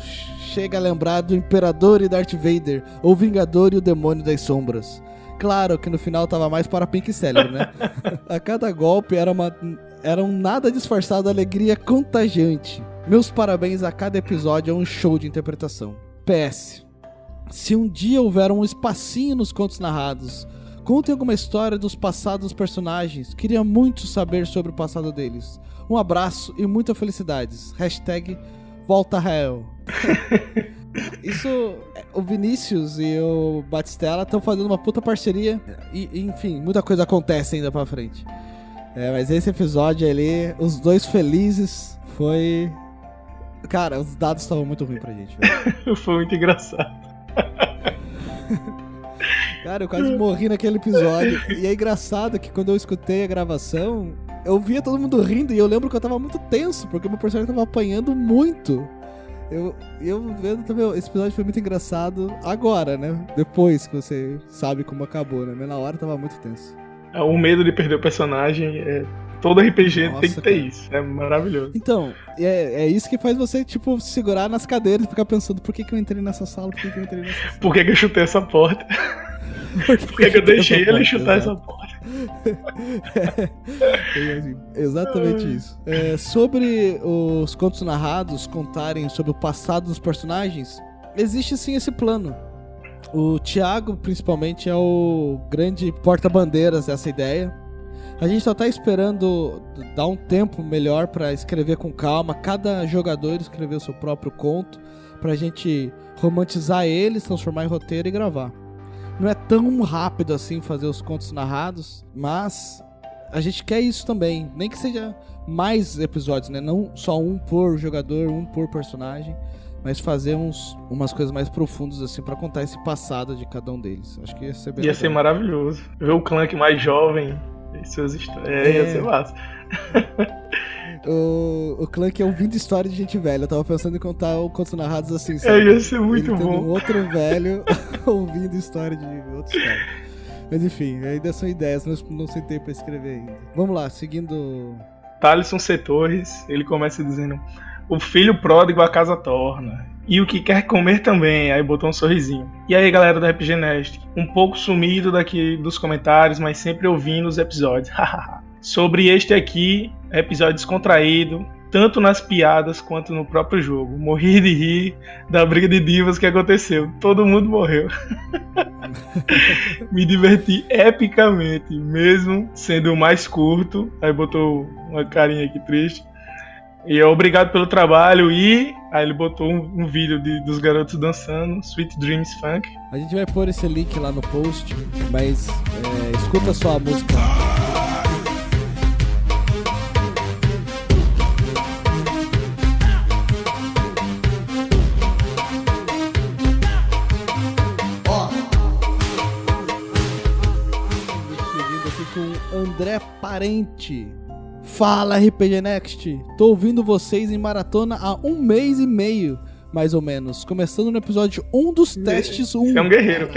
Chega a lembrar do Imperador e Darth Vader, ou Vingador e o Demônio das Sombras. Claro que no final tava mais para Pink Celery, né? a cada golpe era uma era um nada disfarçado alegria contagiante. Meus parabéns a cada episódio é um show de interpretação. PS. Se um dia houver um espacinho nos contos narrados, contem alguma história dos passados dos personagens. Queria muito saber sobre o passado deles. Um abraço e muitas felicidades. Hashtag Volta Hell. Isso, o Vinícius e o Batistella estão fazendo uma puta parceria. E, enfim, muita coisa acontece ainda pra frente. É, mas esse episódio ali, os dois felizes, foi. Cara, os dados estavam muito ruins pra gente, velho. Foi muito engraçado. Cara, eu quase morri naquele episódio. E é engraçado que quando eu escutei a gravação, eu via todo mundo rindo e eu lembro que eu tava muito tenso, porque meu personagem tava apanhando muito. Eu, eu vendo também, esse episódio foi muito engraçado agora, né? Depois que você sabe como acabou, né? Mas na hora tava muito tenso. O medo de perder o personagem é. Todo RPG Nossa, tem que ter cara. isso. É maravilhoso. Então, é, é isso que faz você, tipo, segurar nas cadeiras e ficar pensando, por que, que eu entrei nessa sala? Por que, que eu entrei nessa sala? Por que, que eu chutei essa porta? Por Por que, que eu deixei ele porta? chutar Exato. essa porta? É, exatamente isso. É, sobre os contos narrados contarem sobre o passado dos personagens, existe sim esse plano. O Thiago, principalmente, é o grande porta-bandeiras dessa ideia. A gente só tá esperando dar um tempo melhor pra escrever com calma, cada jogador escrever o seu próprio conto, pra gente romantizar eles, transformar em roteiro e gravar. Não é tão rápido assim fazer os contos narrados, mas a gente quer isso também. Nem que seja mais episódios, né? Não só um por jogador, um por personagem, mas fazer uns, umas coisas mais profundas assim pra contar esse passado de cada um deles. Acho que ia ser bem Ia legal. ser maravilhoso. Ver o Clank mais jovem e suas histórias. É, ia É. ser massa. O, o Clank é ouvindo história de gente velha. Eu tava pensando em contar o contos narrados assim. É, ia ser muito Ele bom. Um outro velho ouvindo história de outros caras. Mas enfim, ainda são ideias, não, não sentei pra escrever ainda. Vamos lá, seguindo. Thaleson C. Torres, ele começa dizendo: O filho pródigo a casa torna. E o que quer comer também. Aí botou um sorrisinho. E aí, galera do RPG Nest? Um pouco sumido daqui dos comentários, mas sempre ouvindo os episódios. Sobre este aqui, episódio descontraído, tanto nas piadas quanto no próprio jogo. Morri de rir da briga de divas que aconteceu. Todo mundo morreu. Me diverti epicamente, mesmo sendo o mais curto. Aí botou uma carinha aqui triste. E é obrigado pelo trabalho e aí ele botou um, um vídeo de- dos garotos dançando, Sweet Dreams Funk. A gente vai pôr esse link lá no post, mas é, escuta só a música. Seguindo aqui com André Parente. Fala RPG Next! Tô ouvindo vocês em maratona há um mês e meio, mais ou menos. Começando no episódio 1 dos testes 1. Você é um guerreiro.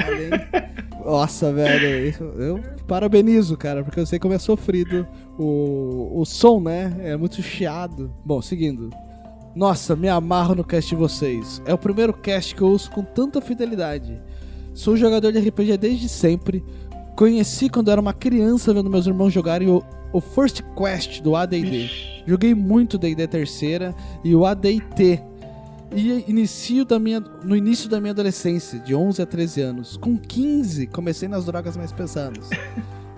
Nossa, velho. Eu parabenizo, cara, porque eu sei como é sofrido o, o som, né? É muito chiado. Bom, seguindo. Nossa, me amarro no cast de vocês. É o primeiro cast que eu ouço com tanta fidelidade. Sou jogador de RPG desde sempre. Conheci quando era uma criança vendo meus irmãos jogarem o, o First Quest do AD&D. Joguei muito D&D terceira e o AD&T. E inicio da minha, no início da minha adolescência, de 11 a 13 anos. Com 15, comecei nas drogas mais pesadas.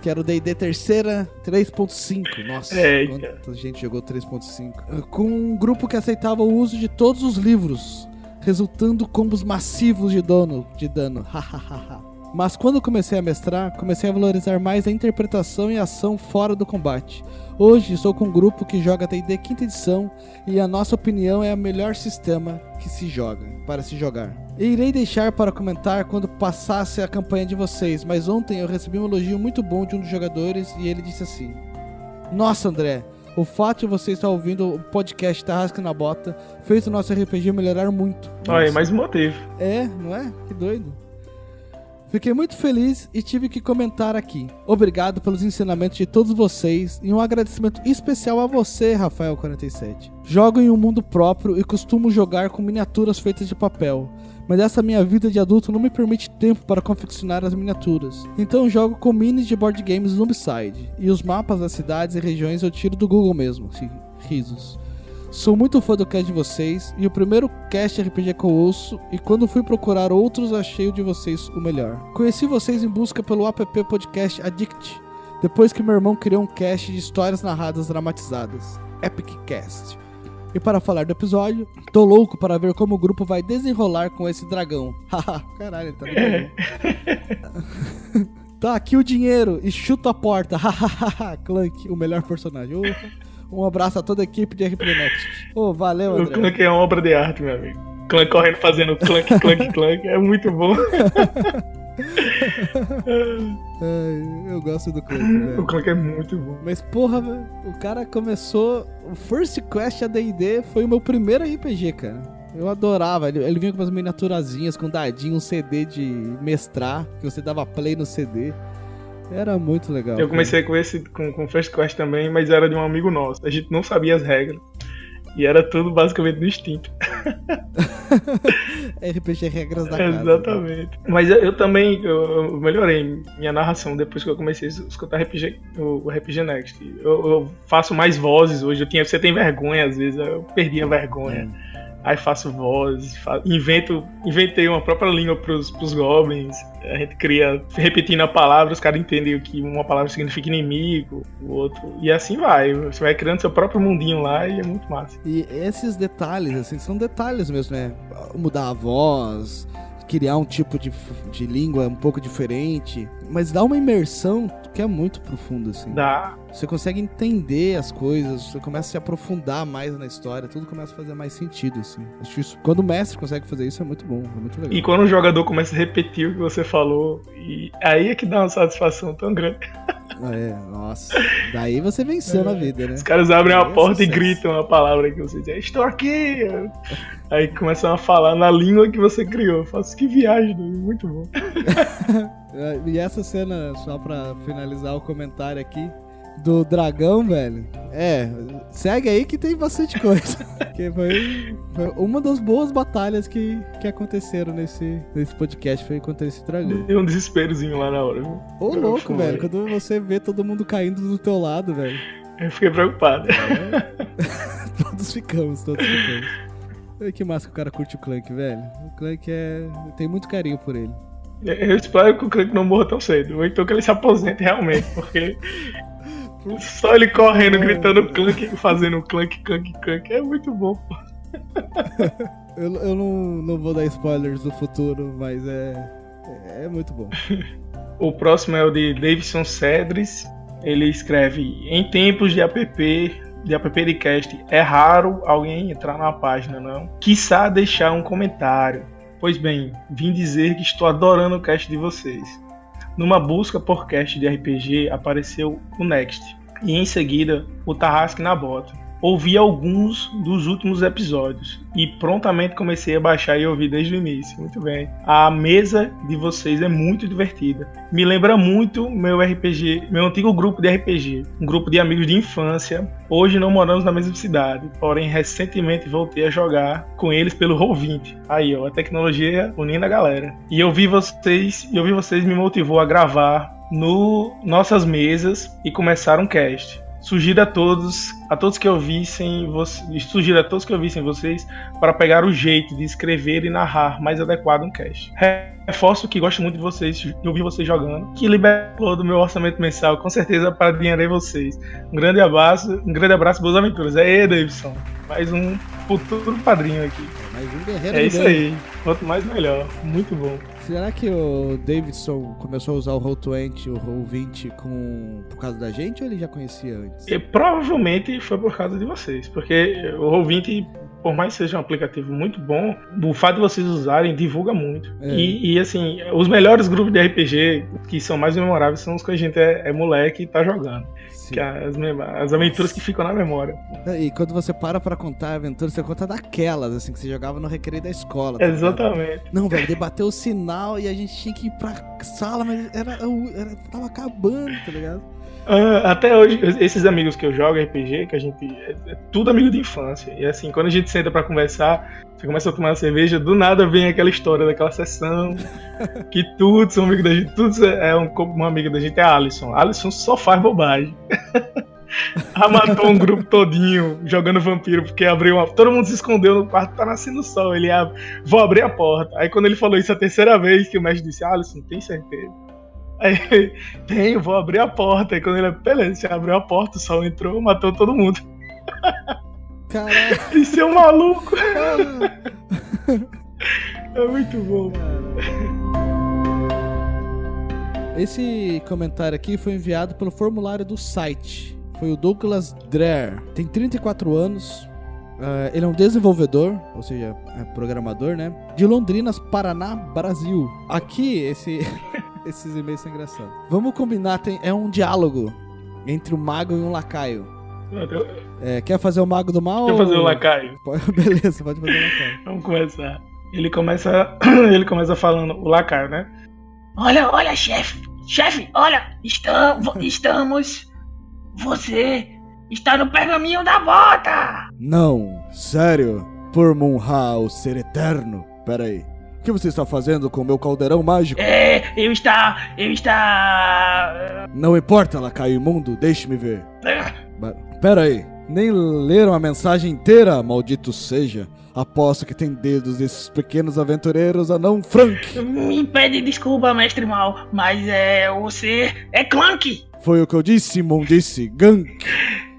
que era o D&D terceira 3.5. Nossa, Eita. quanta gente jogou 3.5. Com um grupo que aceitava o uso de todos os livros. resultando combos massivos de dano, de dano. Mas quando comecei a mestrar, comecei a valorizar mais a interpretação e ação fora do combate. Hoje estou com um grupo que joga D&D quinta edição e a nossa opinião é o melhor sistema que se joga, para se jogar. E irei deixar para comentar quando passasse a campanha de vocês, mas ontem eu recebi um elogio muito bom de um dos jogadores e ele disse assim: Nossa, André, o fato de você estar ouvindo o podcast Tarrasca na Bota fez o nosso RPG melhorar muito. Olha, mais um motivo. É, não é? Que doido. Fiquei muito feliz e tive que comentar aqui. Obrigado pelos ensinamentos de todos vocês e um agradecimento especial a você, Rafael47. Jogo em um mundo próprio e costumo jogar com miniaturas feitas de papel, mas essa minha vida de adulto não me permite tempo para confeccionar as miniaturas. Então jogo com minis de board games Noobside e os mapas das cidades e regiões eu tiro do Google mesmo. Risos. Sou muito fã do cast de vocês e o primeiro cast RPG que eu ouço e quando fui procurar outros achei o de vocês o melhor. Conheci vocês em busca pelo app podcast Addict, depois que meu irmão criou um cast de histórias narradas dramatizadas, Epic Cast. E para falar do episódio, tô louco para ver como o grupo vai desenrolar com esse dragão. Haha, caralho, ele tá Tá aqui o dinheiro e chuta a porta. Hahaha, Clank, o melhor personagem. Oh. Um abraço a toda a equipe de RPG Next. Ô, oh, valeu, André. O Clank é uma obra de arte, meu amigo. Clank correndo fazendo clank, clank, clank. É muito bom. Ai, eu gosto do Clank, velho. O Clank é muito bom. Mas, porra, velho, o cara começou. O First Quest ADD foi o meu primeiro RPG, cara. Eu adorava. Ele, ele vinha com umas miniaturazinhas, com dadinho, um CD de mestrar, que você dava play no CD. Era muito legal. Eu comecei com esse, com, com First Quest também, mas era de um amigo nosso. A gente não sabia as regras. E era tudo basicamente no instinto. RPG regras da casa. Exatamente. Mas eu, eu também eu, melhorei minha narração depois que eu comecei a escutar RPG, o, o RPG Next. Eu, eu, faço mais vozes hoje. Eu tinha, você tem vergonha às vezes, eu perdi a vergonha. Hum aí faço voz, faço, invento, inventei uma própria língua pros, pros goblins. A gente cria, repetindo a palavra, os caras entendem o que uma palavra significa inimigo, o outro. E assim vai. Você vai criando seu próprio mundinho lá e é muito massa. E esses detalhes, assim, são detalhes mesmo, né? Mudar a voz, criar um tipo de, de língua um pouco diferente, mas dá uma imersão que é muito profunda, assim. Dá. Você consegue entender as coisas, você começa a se aprofundar mais na história, tudo começa a fazer mais sentido, assim. Acho isso, quando o mestre consegue fazer isso, é muito bom, é muito legal. E quando o jogador começa a repetir o que você falou, e aí é que dá uma satisfação tão grande. É, nossa. Daí você venceu é. na vida, né? Os caras abrem a é porta e gritam a palavra que você diz, estou aqui! Aí começam a falar na língua que você criou. Eu faço que viagem, muito bom. e essa cena, só pra finalizar o comentário aqui, do dragão, velho. É, segue aí que tem bastante coisa. que foi, foi, uma das boas batalhas que, que aconteceram nesse, nesse podcast, foi contra esse dragão. Deu um desesperozinho lá na hora, viu? Ô, louco, velho. Quando você vê todo mundo caindo do teu lado, velho. Eu fiquei preocupado. É. todos ficamos, todos ficamos. Que massa que o cara curte o Clank, velho. O Clank é. tem muito carinho por ele. Eu espero que o Clank não morra tão cedo. Ou então que ele se aposente realmente, porque. Só ele correndo, gritando Clank, fazendo Clank, Clank, Clank. É muito bom, eu, eu não, não vou dar spoilers do futuro, mas é. É muito bom. o próximo é o de Davidson Cedres. Ele escreve: Em tempos de app, de appdcast é raro alguém entrar na página, não? Quiçá deixar um comentário. Pois bem, vim dizer que estou adorando o cast de vocês. Numa busca por cast de RPG apareceu o Next e em seguida o Tarrasque na bota. Ouvi alguns dos últimos episódios e prontamente comecei a baixar e ouvir desde o início. Muito bem. A mesa de vocês é muito divertida. Me lembra muito meu RPG, meu antigo grupo de RPG, um grupo de amigos de infância. Hoje não moramos na mesma cidade, porém recentemente voltei a jogar com eles pelo Roll20. Aí, ó, a tecnologia unindo a galera. E eu vi vocês, eu vi vocês me motivou a gravar no nossas mesas e começar um cast. Sugiro a todos, a todos que ouvissem, sugiro a todos que ouvissem vocês para pegar o jeito de escrever e narrar mais adequado um cast. Reforço que gosto muito de vocês, de ouvir vocês jogando, que liberou do meu orçamento mensal, com certeza para vocês. Um grande abraço, um grande abraço, boas aventuras. É Davidson, mais um futuro padrinho aqui. mais um guerreiro É isso bem. aí. Quanto mais melhor. Muito bom. Será que o Davidson começou a usar o Roll20, o Roll20 com... por causa da gente ou ele já conhecia antes? E provavelmente foi por causa de vocês, porque o Roll20, por mais que seja um aplicativo muito bom, o fato de vocês usarem divulga muito. É. E, e, assim, os melhores grupos de RPG que são mais memoráveis são os que a gente é, é moleque e tá jogando. Que é as, as aventuras que ficam na memória. E quando você para pra contar a aventura, você conta daquelas, assim, que você jogava no recreio da escola. tá? Exatamente. Não, velho, debateu o sinal e a gente tinha que ir pra sala, mas era, era tava acabando, tá ligado? Ah, até hoje, esses amigos que eu jogo RPG, que a gente. É, é tudo amigo de infância. E assim, quando a gente senta pra conversar, você começa a tomar uma cerveja, do nada vem aquela história daquela sessão. que tudo são amigos da gente. Tudo é um, um amigo da gente é a Alisson. A Alisson só faz bobagem. Ela matou um grupo todinho jogando vampiro, porque abriu uma. Todo mundo se escondeu no quarto, tá nascendo sol. Ele abre, vou abrir a porta. Aí quando ele falou isso a terceira vez, que o mestre disse, Alisson, tem certeza? Aí ele, tenho, vou abrir a porta. Aí quando ele, beleza, você abriu a porta, o sol entrou, matou todo mundo. Caralho. Isso é um maluco. é muito bom. Esse comentário aqui foi enviado pelo formulário do site. Foi o Douglas Dreher. Tem 34 anos. ah, ele é um desenvolvedor, ou seja, é programador, né? De Londrinas, Paraná, Brasil. Aqui, esse, esses e-mails são engraçados. Vamos combinar, tem, é um diálogo entre um mago e um lacaio. É, quer fazer o mago do mal? Deixa eu fazer ou- o lacaio. Pode- Beleza, pode fazer o lacaio. Vamos começar. Ele começa. ele começa falando o lacaio, né? Olha, olha, chefe. Chefe, olha, estamos, estamos. Você está no pergaminho da bota. Não, sério? Por Munha, o ser eterno? Pera aí. O que você está fazendo com o meu caldeirão mágico? É, eu está, eu está. Não importa, lacaio imundo, deixe-me ver. Pera aí. Nem leram a mensagem inteira, maldito seja. Aposto que tem dedos esses pequenos aventureiros anão Frank. Me pede desculpa, mestre mal, mas é você é Clank. Foi o que eu disse, imundice. Gank.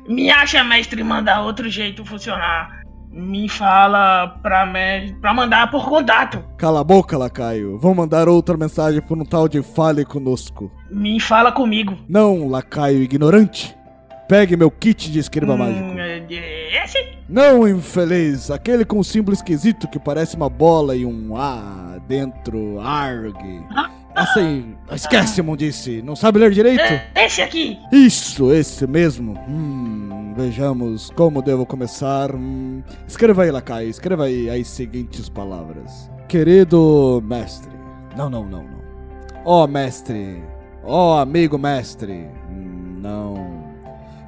Me acha, mestre, manda outro jeito funcionar. Me fala pra, me... pra mandar por contato. Cala a boca, lacaio. Vou mandar outra mensagem por um tal de fale conosco. Me fala comigo. Não, lacaio ignorante. Pegue meu kit de escriba mágico. Hum, é- esse? Não, infeliz. Aquele com um símbolo esquisito que parece uma bola e um A dentro. Arg. Essa aí. Esquece, imundice. Não sabe ler direito? É, esse aqui. Isso, esse mesmo. Hum, vejamos como devo começar. Hum, escreva aí, Lacaio. Escreva aí as seguintes palavras. Querido mestre. Não, não, não, não. Ó mestre. Ó amigo mestre. Não.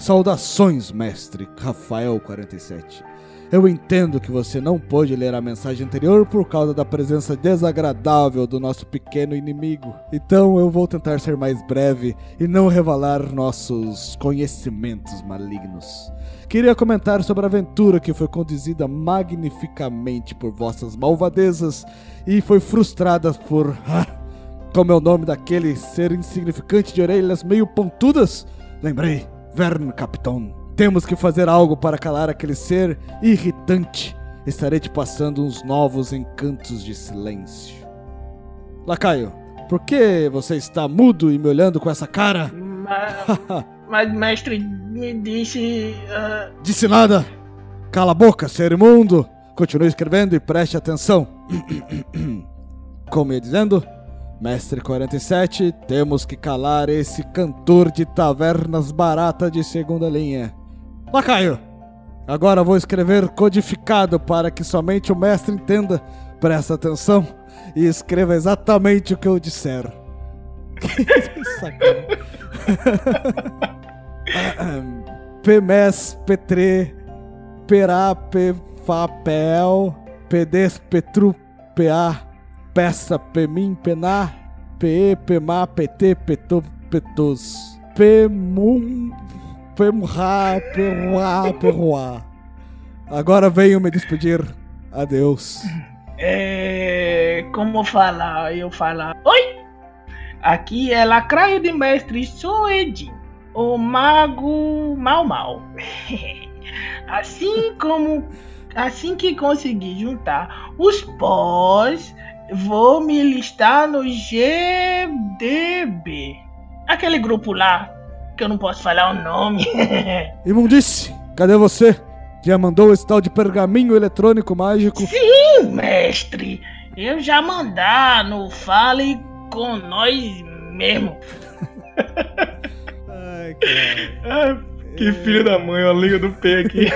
Saudações, mestre Rafael 47. Eu entendo que você não pôde ler a mensagem anterior por causa da presença desagradável do nosso pequeno inimigo. Então eu vou tentar ser mais breve e não revelar nossos conhecimentos malignos. Queria comentar sobre a aventura que foi conduzida magnificamente por vossas malvadezas e foi frustrada por. Como é o nome daquele ser insignificante de orelhas meio pontudas? Lembrei, Vern Capitão. Temos que fazer algo para calar aquele ser irritante. Estarei te passando uns novos encantos de silêncio. Lacaio, por que você está mudo e me olhando com essa cara? Mas, mas mestre me disse. ah, Disse nada! Cala a boca, ser imundo! Continue escrevendo e preste atenção. Como ia dizendo, Mestre 47, temos que calar esse cantor de tavernas barata de segunda linha. Lacaio! Agora vou escrever codificado para que somente o mestre entenda. Presta atenção e escreva exatamente o que eu disser. Pemes, Petre, Perá, Pe, Papel, Pedes, Petru, PA, Peça, Pemim, Pená, PE, Pemá, PT, Petô, Petos, Pemum, Pemra, Perruá, Perruá. Agora venho me despedir. Adeus. É. Como falar? Eu falar. Oi! Aqui é Lacraio de Mestre Soedi, o mago mal mal. assim como Assim que conseguir juntar os pós, vou me listar no GDB. Aquele grupo lá, que eu não posso falar o nome. Imundice, cadê você? Já mandou esse tal de pergaminho eletrônico mágico? Sim, mestre. Eu já mandar no Fale com nós mesmo. Ai, cara. Que filho da mãe, a liga do P aqui.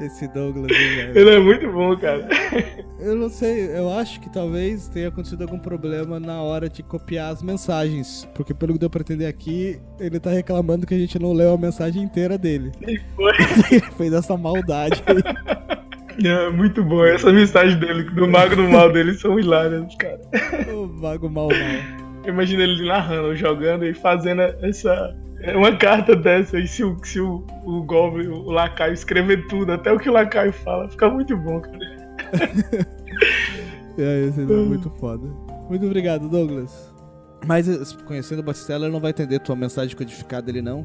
Esse Douglas? Ele é muito bom, cara. Eu não sei, eu acho que talvez tenha acontecido algum problema na hora de copiar as mensagens. Porque pelo que deu pra entender aqui, ele tá reclamando que a gente não leu a mensagem inteira dele. E foi. Ele fez essa maldade aí. É muito bom. Essa mensagem dele, do Mago do Mal dele, são hilárias, cara. O mago mal mal. Imagina ele narrando, jogando e fazendo essa. Uma carta dessa, e se o, se o, o Goblin, o Lacaio, escrever tudo, até o que o Lacaio fala, fica muito bom, cara. É, esse é muito foda. Muito obrigado, Douglas. Mas eh, conhecendo o Batistella, ele não vai entender tua mensagem codificada ele não.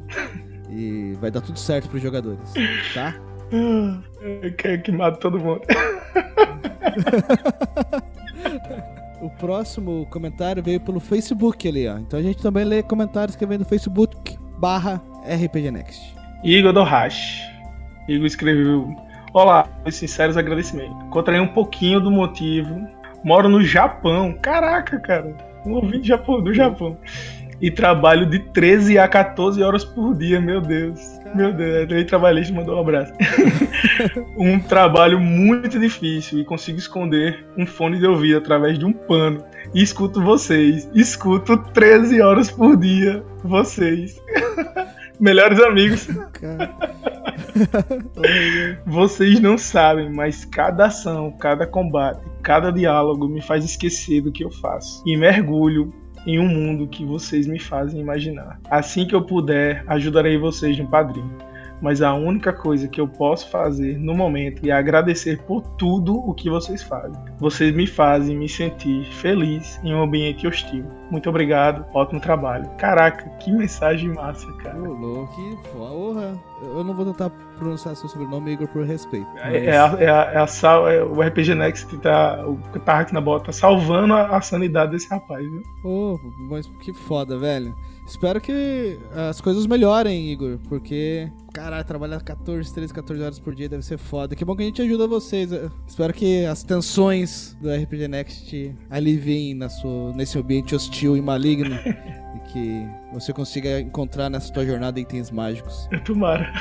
E vai dar tudo certo pros jogadores, tá? Eu quero que mate todo mundo. O próximo comentário veio pelo Facebook ali, ó. Então a gente também lê comentários que vem do Facebook barra RPG Next. Igor do Hash. Igor escreveu: Olá, meus sinceros agradecimentos. Encontrei um pouquinho do motivo. Moro no Japão. Caraca, cara. Um ouvinte Japão, do Japão. E trabalho de 13 a 14 horas por dia, meu Deus. Meu Deus, ele trabalhista mandou um abraço. um trabalho muito difícil e consigo esconder um fone de ouvido através de um pano. E escuto vocês. Escuto 13 horas por dia vocês. Melhores amigos. Vocês não sabem, mas cada ação, cada combate, cada diálogo me faz esquecer do que eu faço. E mergulho em um mundo que vocês me fazem imaginar. Assim que eu puder, ajudarei vocês no padrinho. Mas a única coisa que eu posso fazer no momento é agradecer por tudo o que vocês fazem. Vocês me fazem me sentir feliz em um ambiente hostil. Muito obrigado, ótimo trabalho. Caraca, que mensagem massa, cara. Ô, louco, que porra. Eu não vou tentar pronunciar seu sobrenome, Igor, por respeito. É, é a, é, a, é, a sal, é o RPG Next tá. O Tark na bola tá salvando a, a sanidade desse rapaz, viu? Ô, mas que foda, velho. Espero que as coisas melhorem, Igor, porque, caralho, trabalhar 14, 13, 14 horas por dia deve ser foda. Que bom que a gente ajuda vocês. Eu espero que as tensões do RPG Next aliviem na sua, nesse ambiente hostil e maligno e que você consiga encontrar nessa tua jornada itens mágicos. Tomara.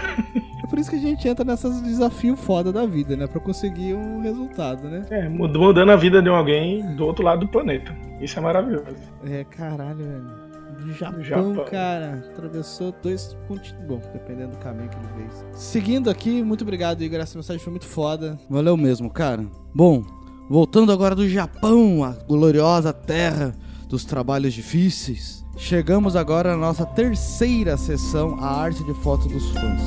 É por isso que a gente entra nesses desafios foda da vida, né? Pra conseguir um resultado, né? É, mudando a vida de alguém do outro lado do planeta. Isso é maravilhoso. É, caralho, velho. Do Japão, Japão. cara. Atravessou dois continentes. Bom, dependendo do caminho que ele fez. Seguindo aqui, muito obrigado, Igor. Essa mensagem foi muito foda. Valeu mesmo, cara. Bom, voltando agora do Japão, a gloriosa terra dos trabalhos difíceis. Chegamos agora na nossa terceira sessão, a arte de foto dos fãs.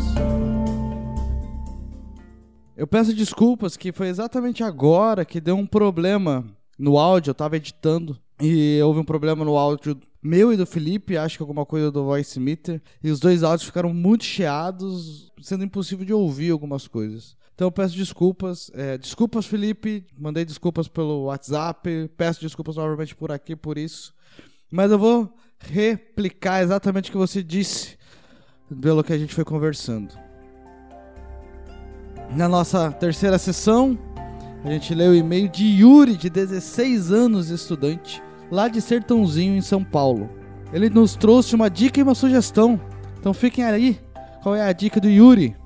Eu peço desculpas que foi exatamente agora que deu um problema no áudio, eu tava editando e houve um problema no áudio meu e do Felipe, acho que alguma coisa do Voice Meter, e os dois áudios ficaram muito chiados, sendo impossível de ouvir algumas coisas. Então eu peço desculpas. É, desculpas, Felipe. Mandei desculpas pelo WhatsApp. Peço desculpas novamente por aqui por isso. Mas eu vou replicar exatamente o que você disse pelo que a gente foi conversando. Na nossa terceira sessão, a gente leu o e-mail de Yuri, de 16 anos, estudante, lá de Sertãozinho, em São Paulo. Ele nos trouxe uma dica e uma sugestão. Então fiquem aí. Qual é a dica do Yuri?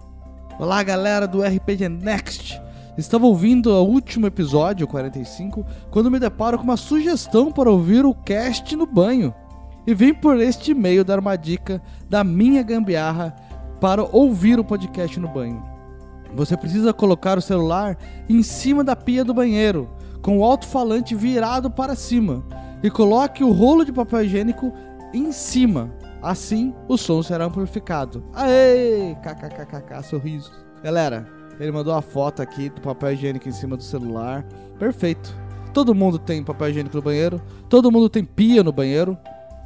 Olá, galera do RPG Next. Estava ouvindo o último episódio, o 45, quando me deparo com uma sugestão para ouvir o cast no banho. E vim por este e-mail dar uma dica da minha gambiarra para ouvir o podcast no banho. Você precisa colocar o celular em cima da pia do banheiro, com o alto-falante virado para cima, e coloque o rolo de papel higiênico em cima. Assim, o som será amplificado. Aê! KKKKK, sorriso. Galera, ele mandou a foto aqui do papel higiênico em cima do celular. Perfeito. Todo mundo tem papel higiênico no banheiro, todo mundo tem pia no banheiro.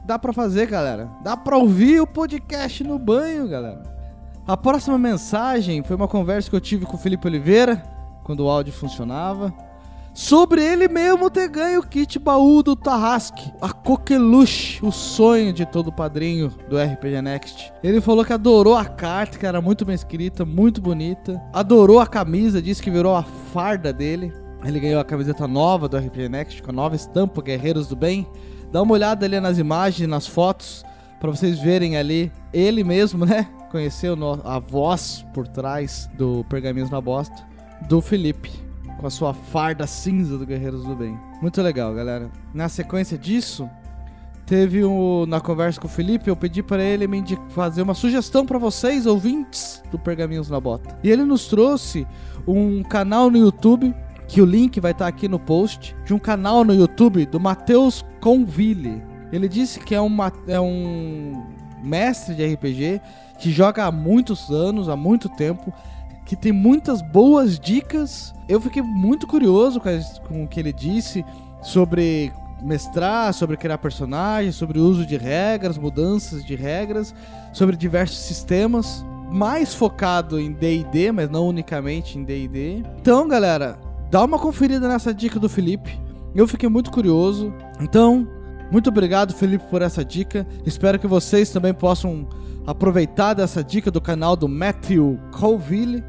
Dá pra fazer, galera. Dá pra ouvir o podcast no banho, galera. A próxima mensagem foi uma conversa que eu tive com o Felipe Oliveira, quando o áudio funcionava, sobre ele mesmo ter ganho o kit baú do Tarrasque, a coqueluche, o sonho de todo padrinho do RPG Next. Ele falou que adorou a carta, que era muito bem escrita, muito bonita, adorou a camisa, disse que virou a farda dele. Ele ganhou a camiseta nova do RPG Next, com a nova estampa Guerreiros do Bem. Dá uma olhada ali nas imagens, nas fotos, para vocês verem ali ele mesmo, né? No- a voz por trás do Pergaminhos na Bosta, do Felipe, com a sua farda cinza do Guerreiros do Bem. Muito legal, galera. Na sequência disso, teve um, na conversa com o Felipe, eu pedi para ele me fazer uma sugestão para vocês, ouvintes do Pergaminhos na Bota. E ele nos trouxe um canal no YouTube, que o link vai estar aqui no post, de um canal no YouTube do Matheus Conville. Ele disse que é, uma, é um mestre de RPG que joga há muitos anos, há muito tempo, que tem muitas boas dicas. Eu fiquei muito curioso com, o que ele disse sobre mestrar, sobre criar personagens, sobre uso de regras, mudanças de regras, sobre diversos sistemas, mais focado em D&D, mas não unicamente em D&D. Então, galera, dá uma conferida nessa dica do Felipe. Eu fiquei muito curioso. Então, muito obrigado, Felipe, por essa dica. Espero que vocês também possam aproveitar dessa dica do canal do Matthew Colville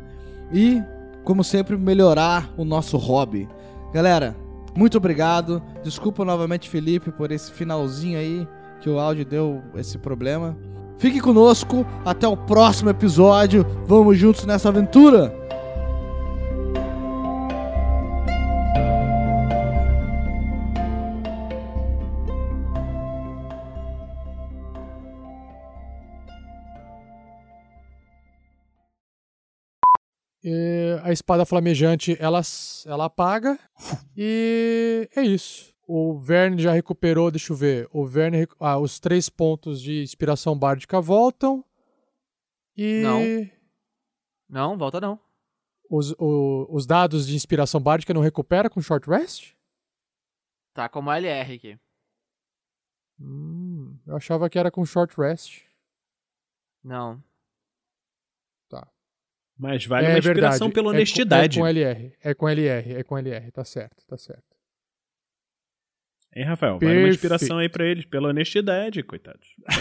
e, como sempre, melhorar o nosso hobby. Galera, muito obrigado. Desculpa novamente, Felipe, por esse finalzinho aí que o áudio deu esse problema. Fique conosco, até o próximo episódio. Vamos juntos nessa aventura. E a espada flamejante ela, ela apaga. E é isso. O Verne já recuperou, deixa eu ver. O Verne. Ah, os três pontos de inspiração bárdica voltam. E. Não. Não, volta não. Os, o- os dados de inspiração bárdica não recupera com short rest? Tá como LR aqui. Hum, eu achava que era com short rest. Não. Mas vale uma inspiração pela É com- honestidade. É com, LR. É com LR. É com LR. Tá certo, tá certo. Hein, Rafael? Vale uma Perfeito. inspiração aí pra eles, pela honestidade, coitados.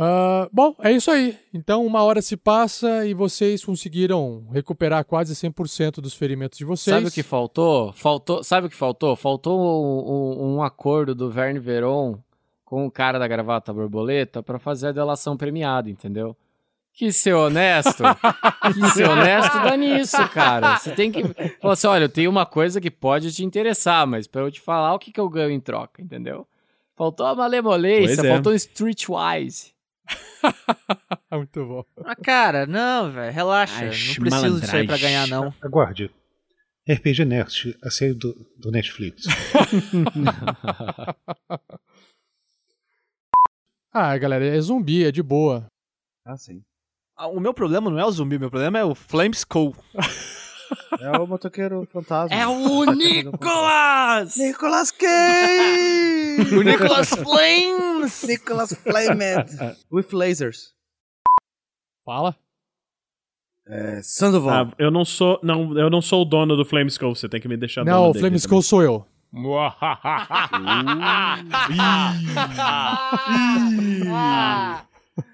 Ah, bom, é isso aí. Então, uma hora se passa e vocês conseguiram recuperar quase 100% dos ferimentos de vocês. Sabe o que faltou? Faltou, sabe o que faltou? Faltou um, um- um acordo do Verne Veron com o cara da gravata borboleta pra fazer a delação premiada, entendeu? Que ser honesto, que ser honesto dá nisso, cara. Você tem que falar assim, olha, eu tenho uma coisa que pode te interessar, mas pra eu te falar o que, que eu ganho em troca, entendeu? Faltou a malemolência, é. faltou um streetwise. Muito bom. Ah, cara, não, velho. Relaxa. Ai, não preciso disso aí pra ganhar, não. Aguarde. RPG Next, a série do, do Netflix. Ah, galera, é zumbi, é de boa. Ah, sim. Ah, O meu problema não é o zumbi, o meu problema é o Flame Skull. É o motoqueiro fantasma. É o Nicolas! Nicolas Cage! O Nicolas Flames! Nicolas Flamed! With lasers. Fala. É, Sandoval. Ah, eu não sou. Não, eu não sou o dono do Flame Skull, você tem que me deixar Não, dono o Flame. Skull sou eu.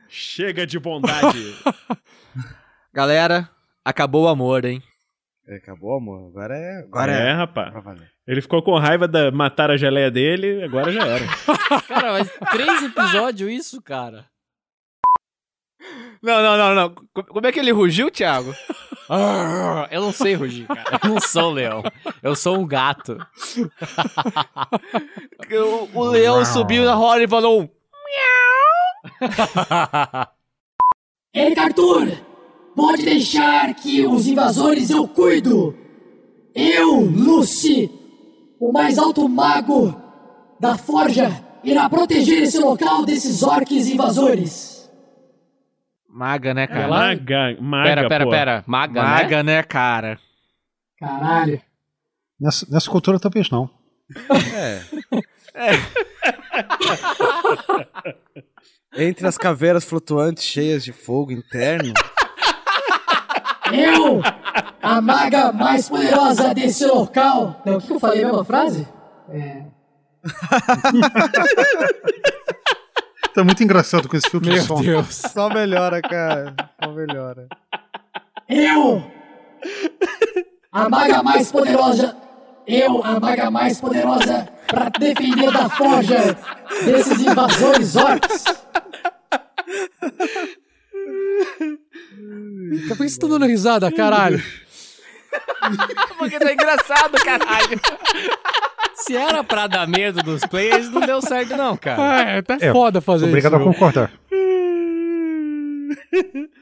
Chega de bondade. Galera, acabou o amor, hein? É, acabou, amor. Agora é. Agora é, é. rapaz. Pra valer. Ele ficou com raiva da matar a geleia dele, agora já era. Cara, mas três episódios isso, cara. Não, não, não, não. Co- Como é que ele rugiu, Thiago? Eu não sei rugir, cara. Eu não sou um leão. Eu sou um gato. O, o leão subiu na roda e falou: Eric Arthur, pode deixar que os invasores eu cuido. Eu, Lucy, o mais alto mago da forja, irá proteger esse local desses orques invasores. Maga, né, cara? Maga, maga, Pera, pera, pô. pera. Maga, Maga, né? né, cara? Caralho. Nessa, nessa cultura talvez não. É. Entre as caveiras flutuantes cheias de fogo interno. Eu, a maga mais poderosa desse local. Não, o que que eu falei a mesma frase? É. Tá muito engraçado com esse filtro de som. Só melhora, cara. Só melhora. Eu, a maga mais poderosa. Eu, a maga mais poderosa pra defender da forja desses invasores orcs. Por que você tá dando risada, caralho? Porque tá engraçado, caralho. Se era pra dar medo dos players, não deu certo não, cara. É, tá foda fazer Obrigado isso. a concordar.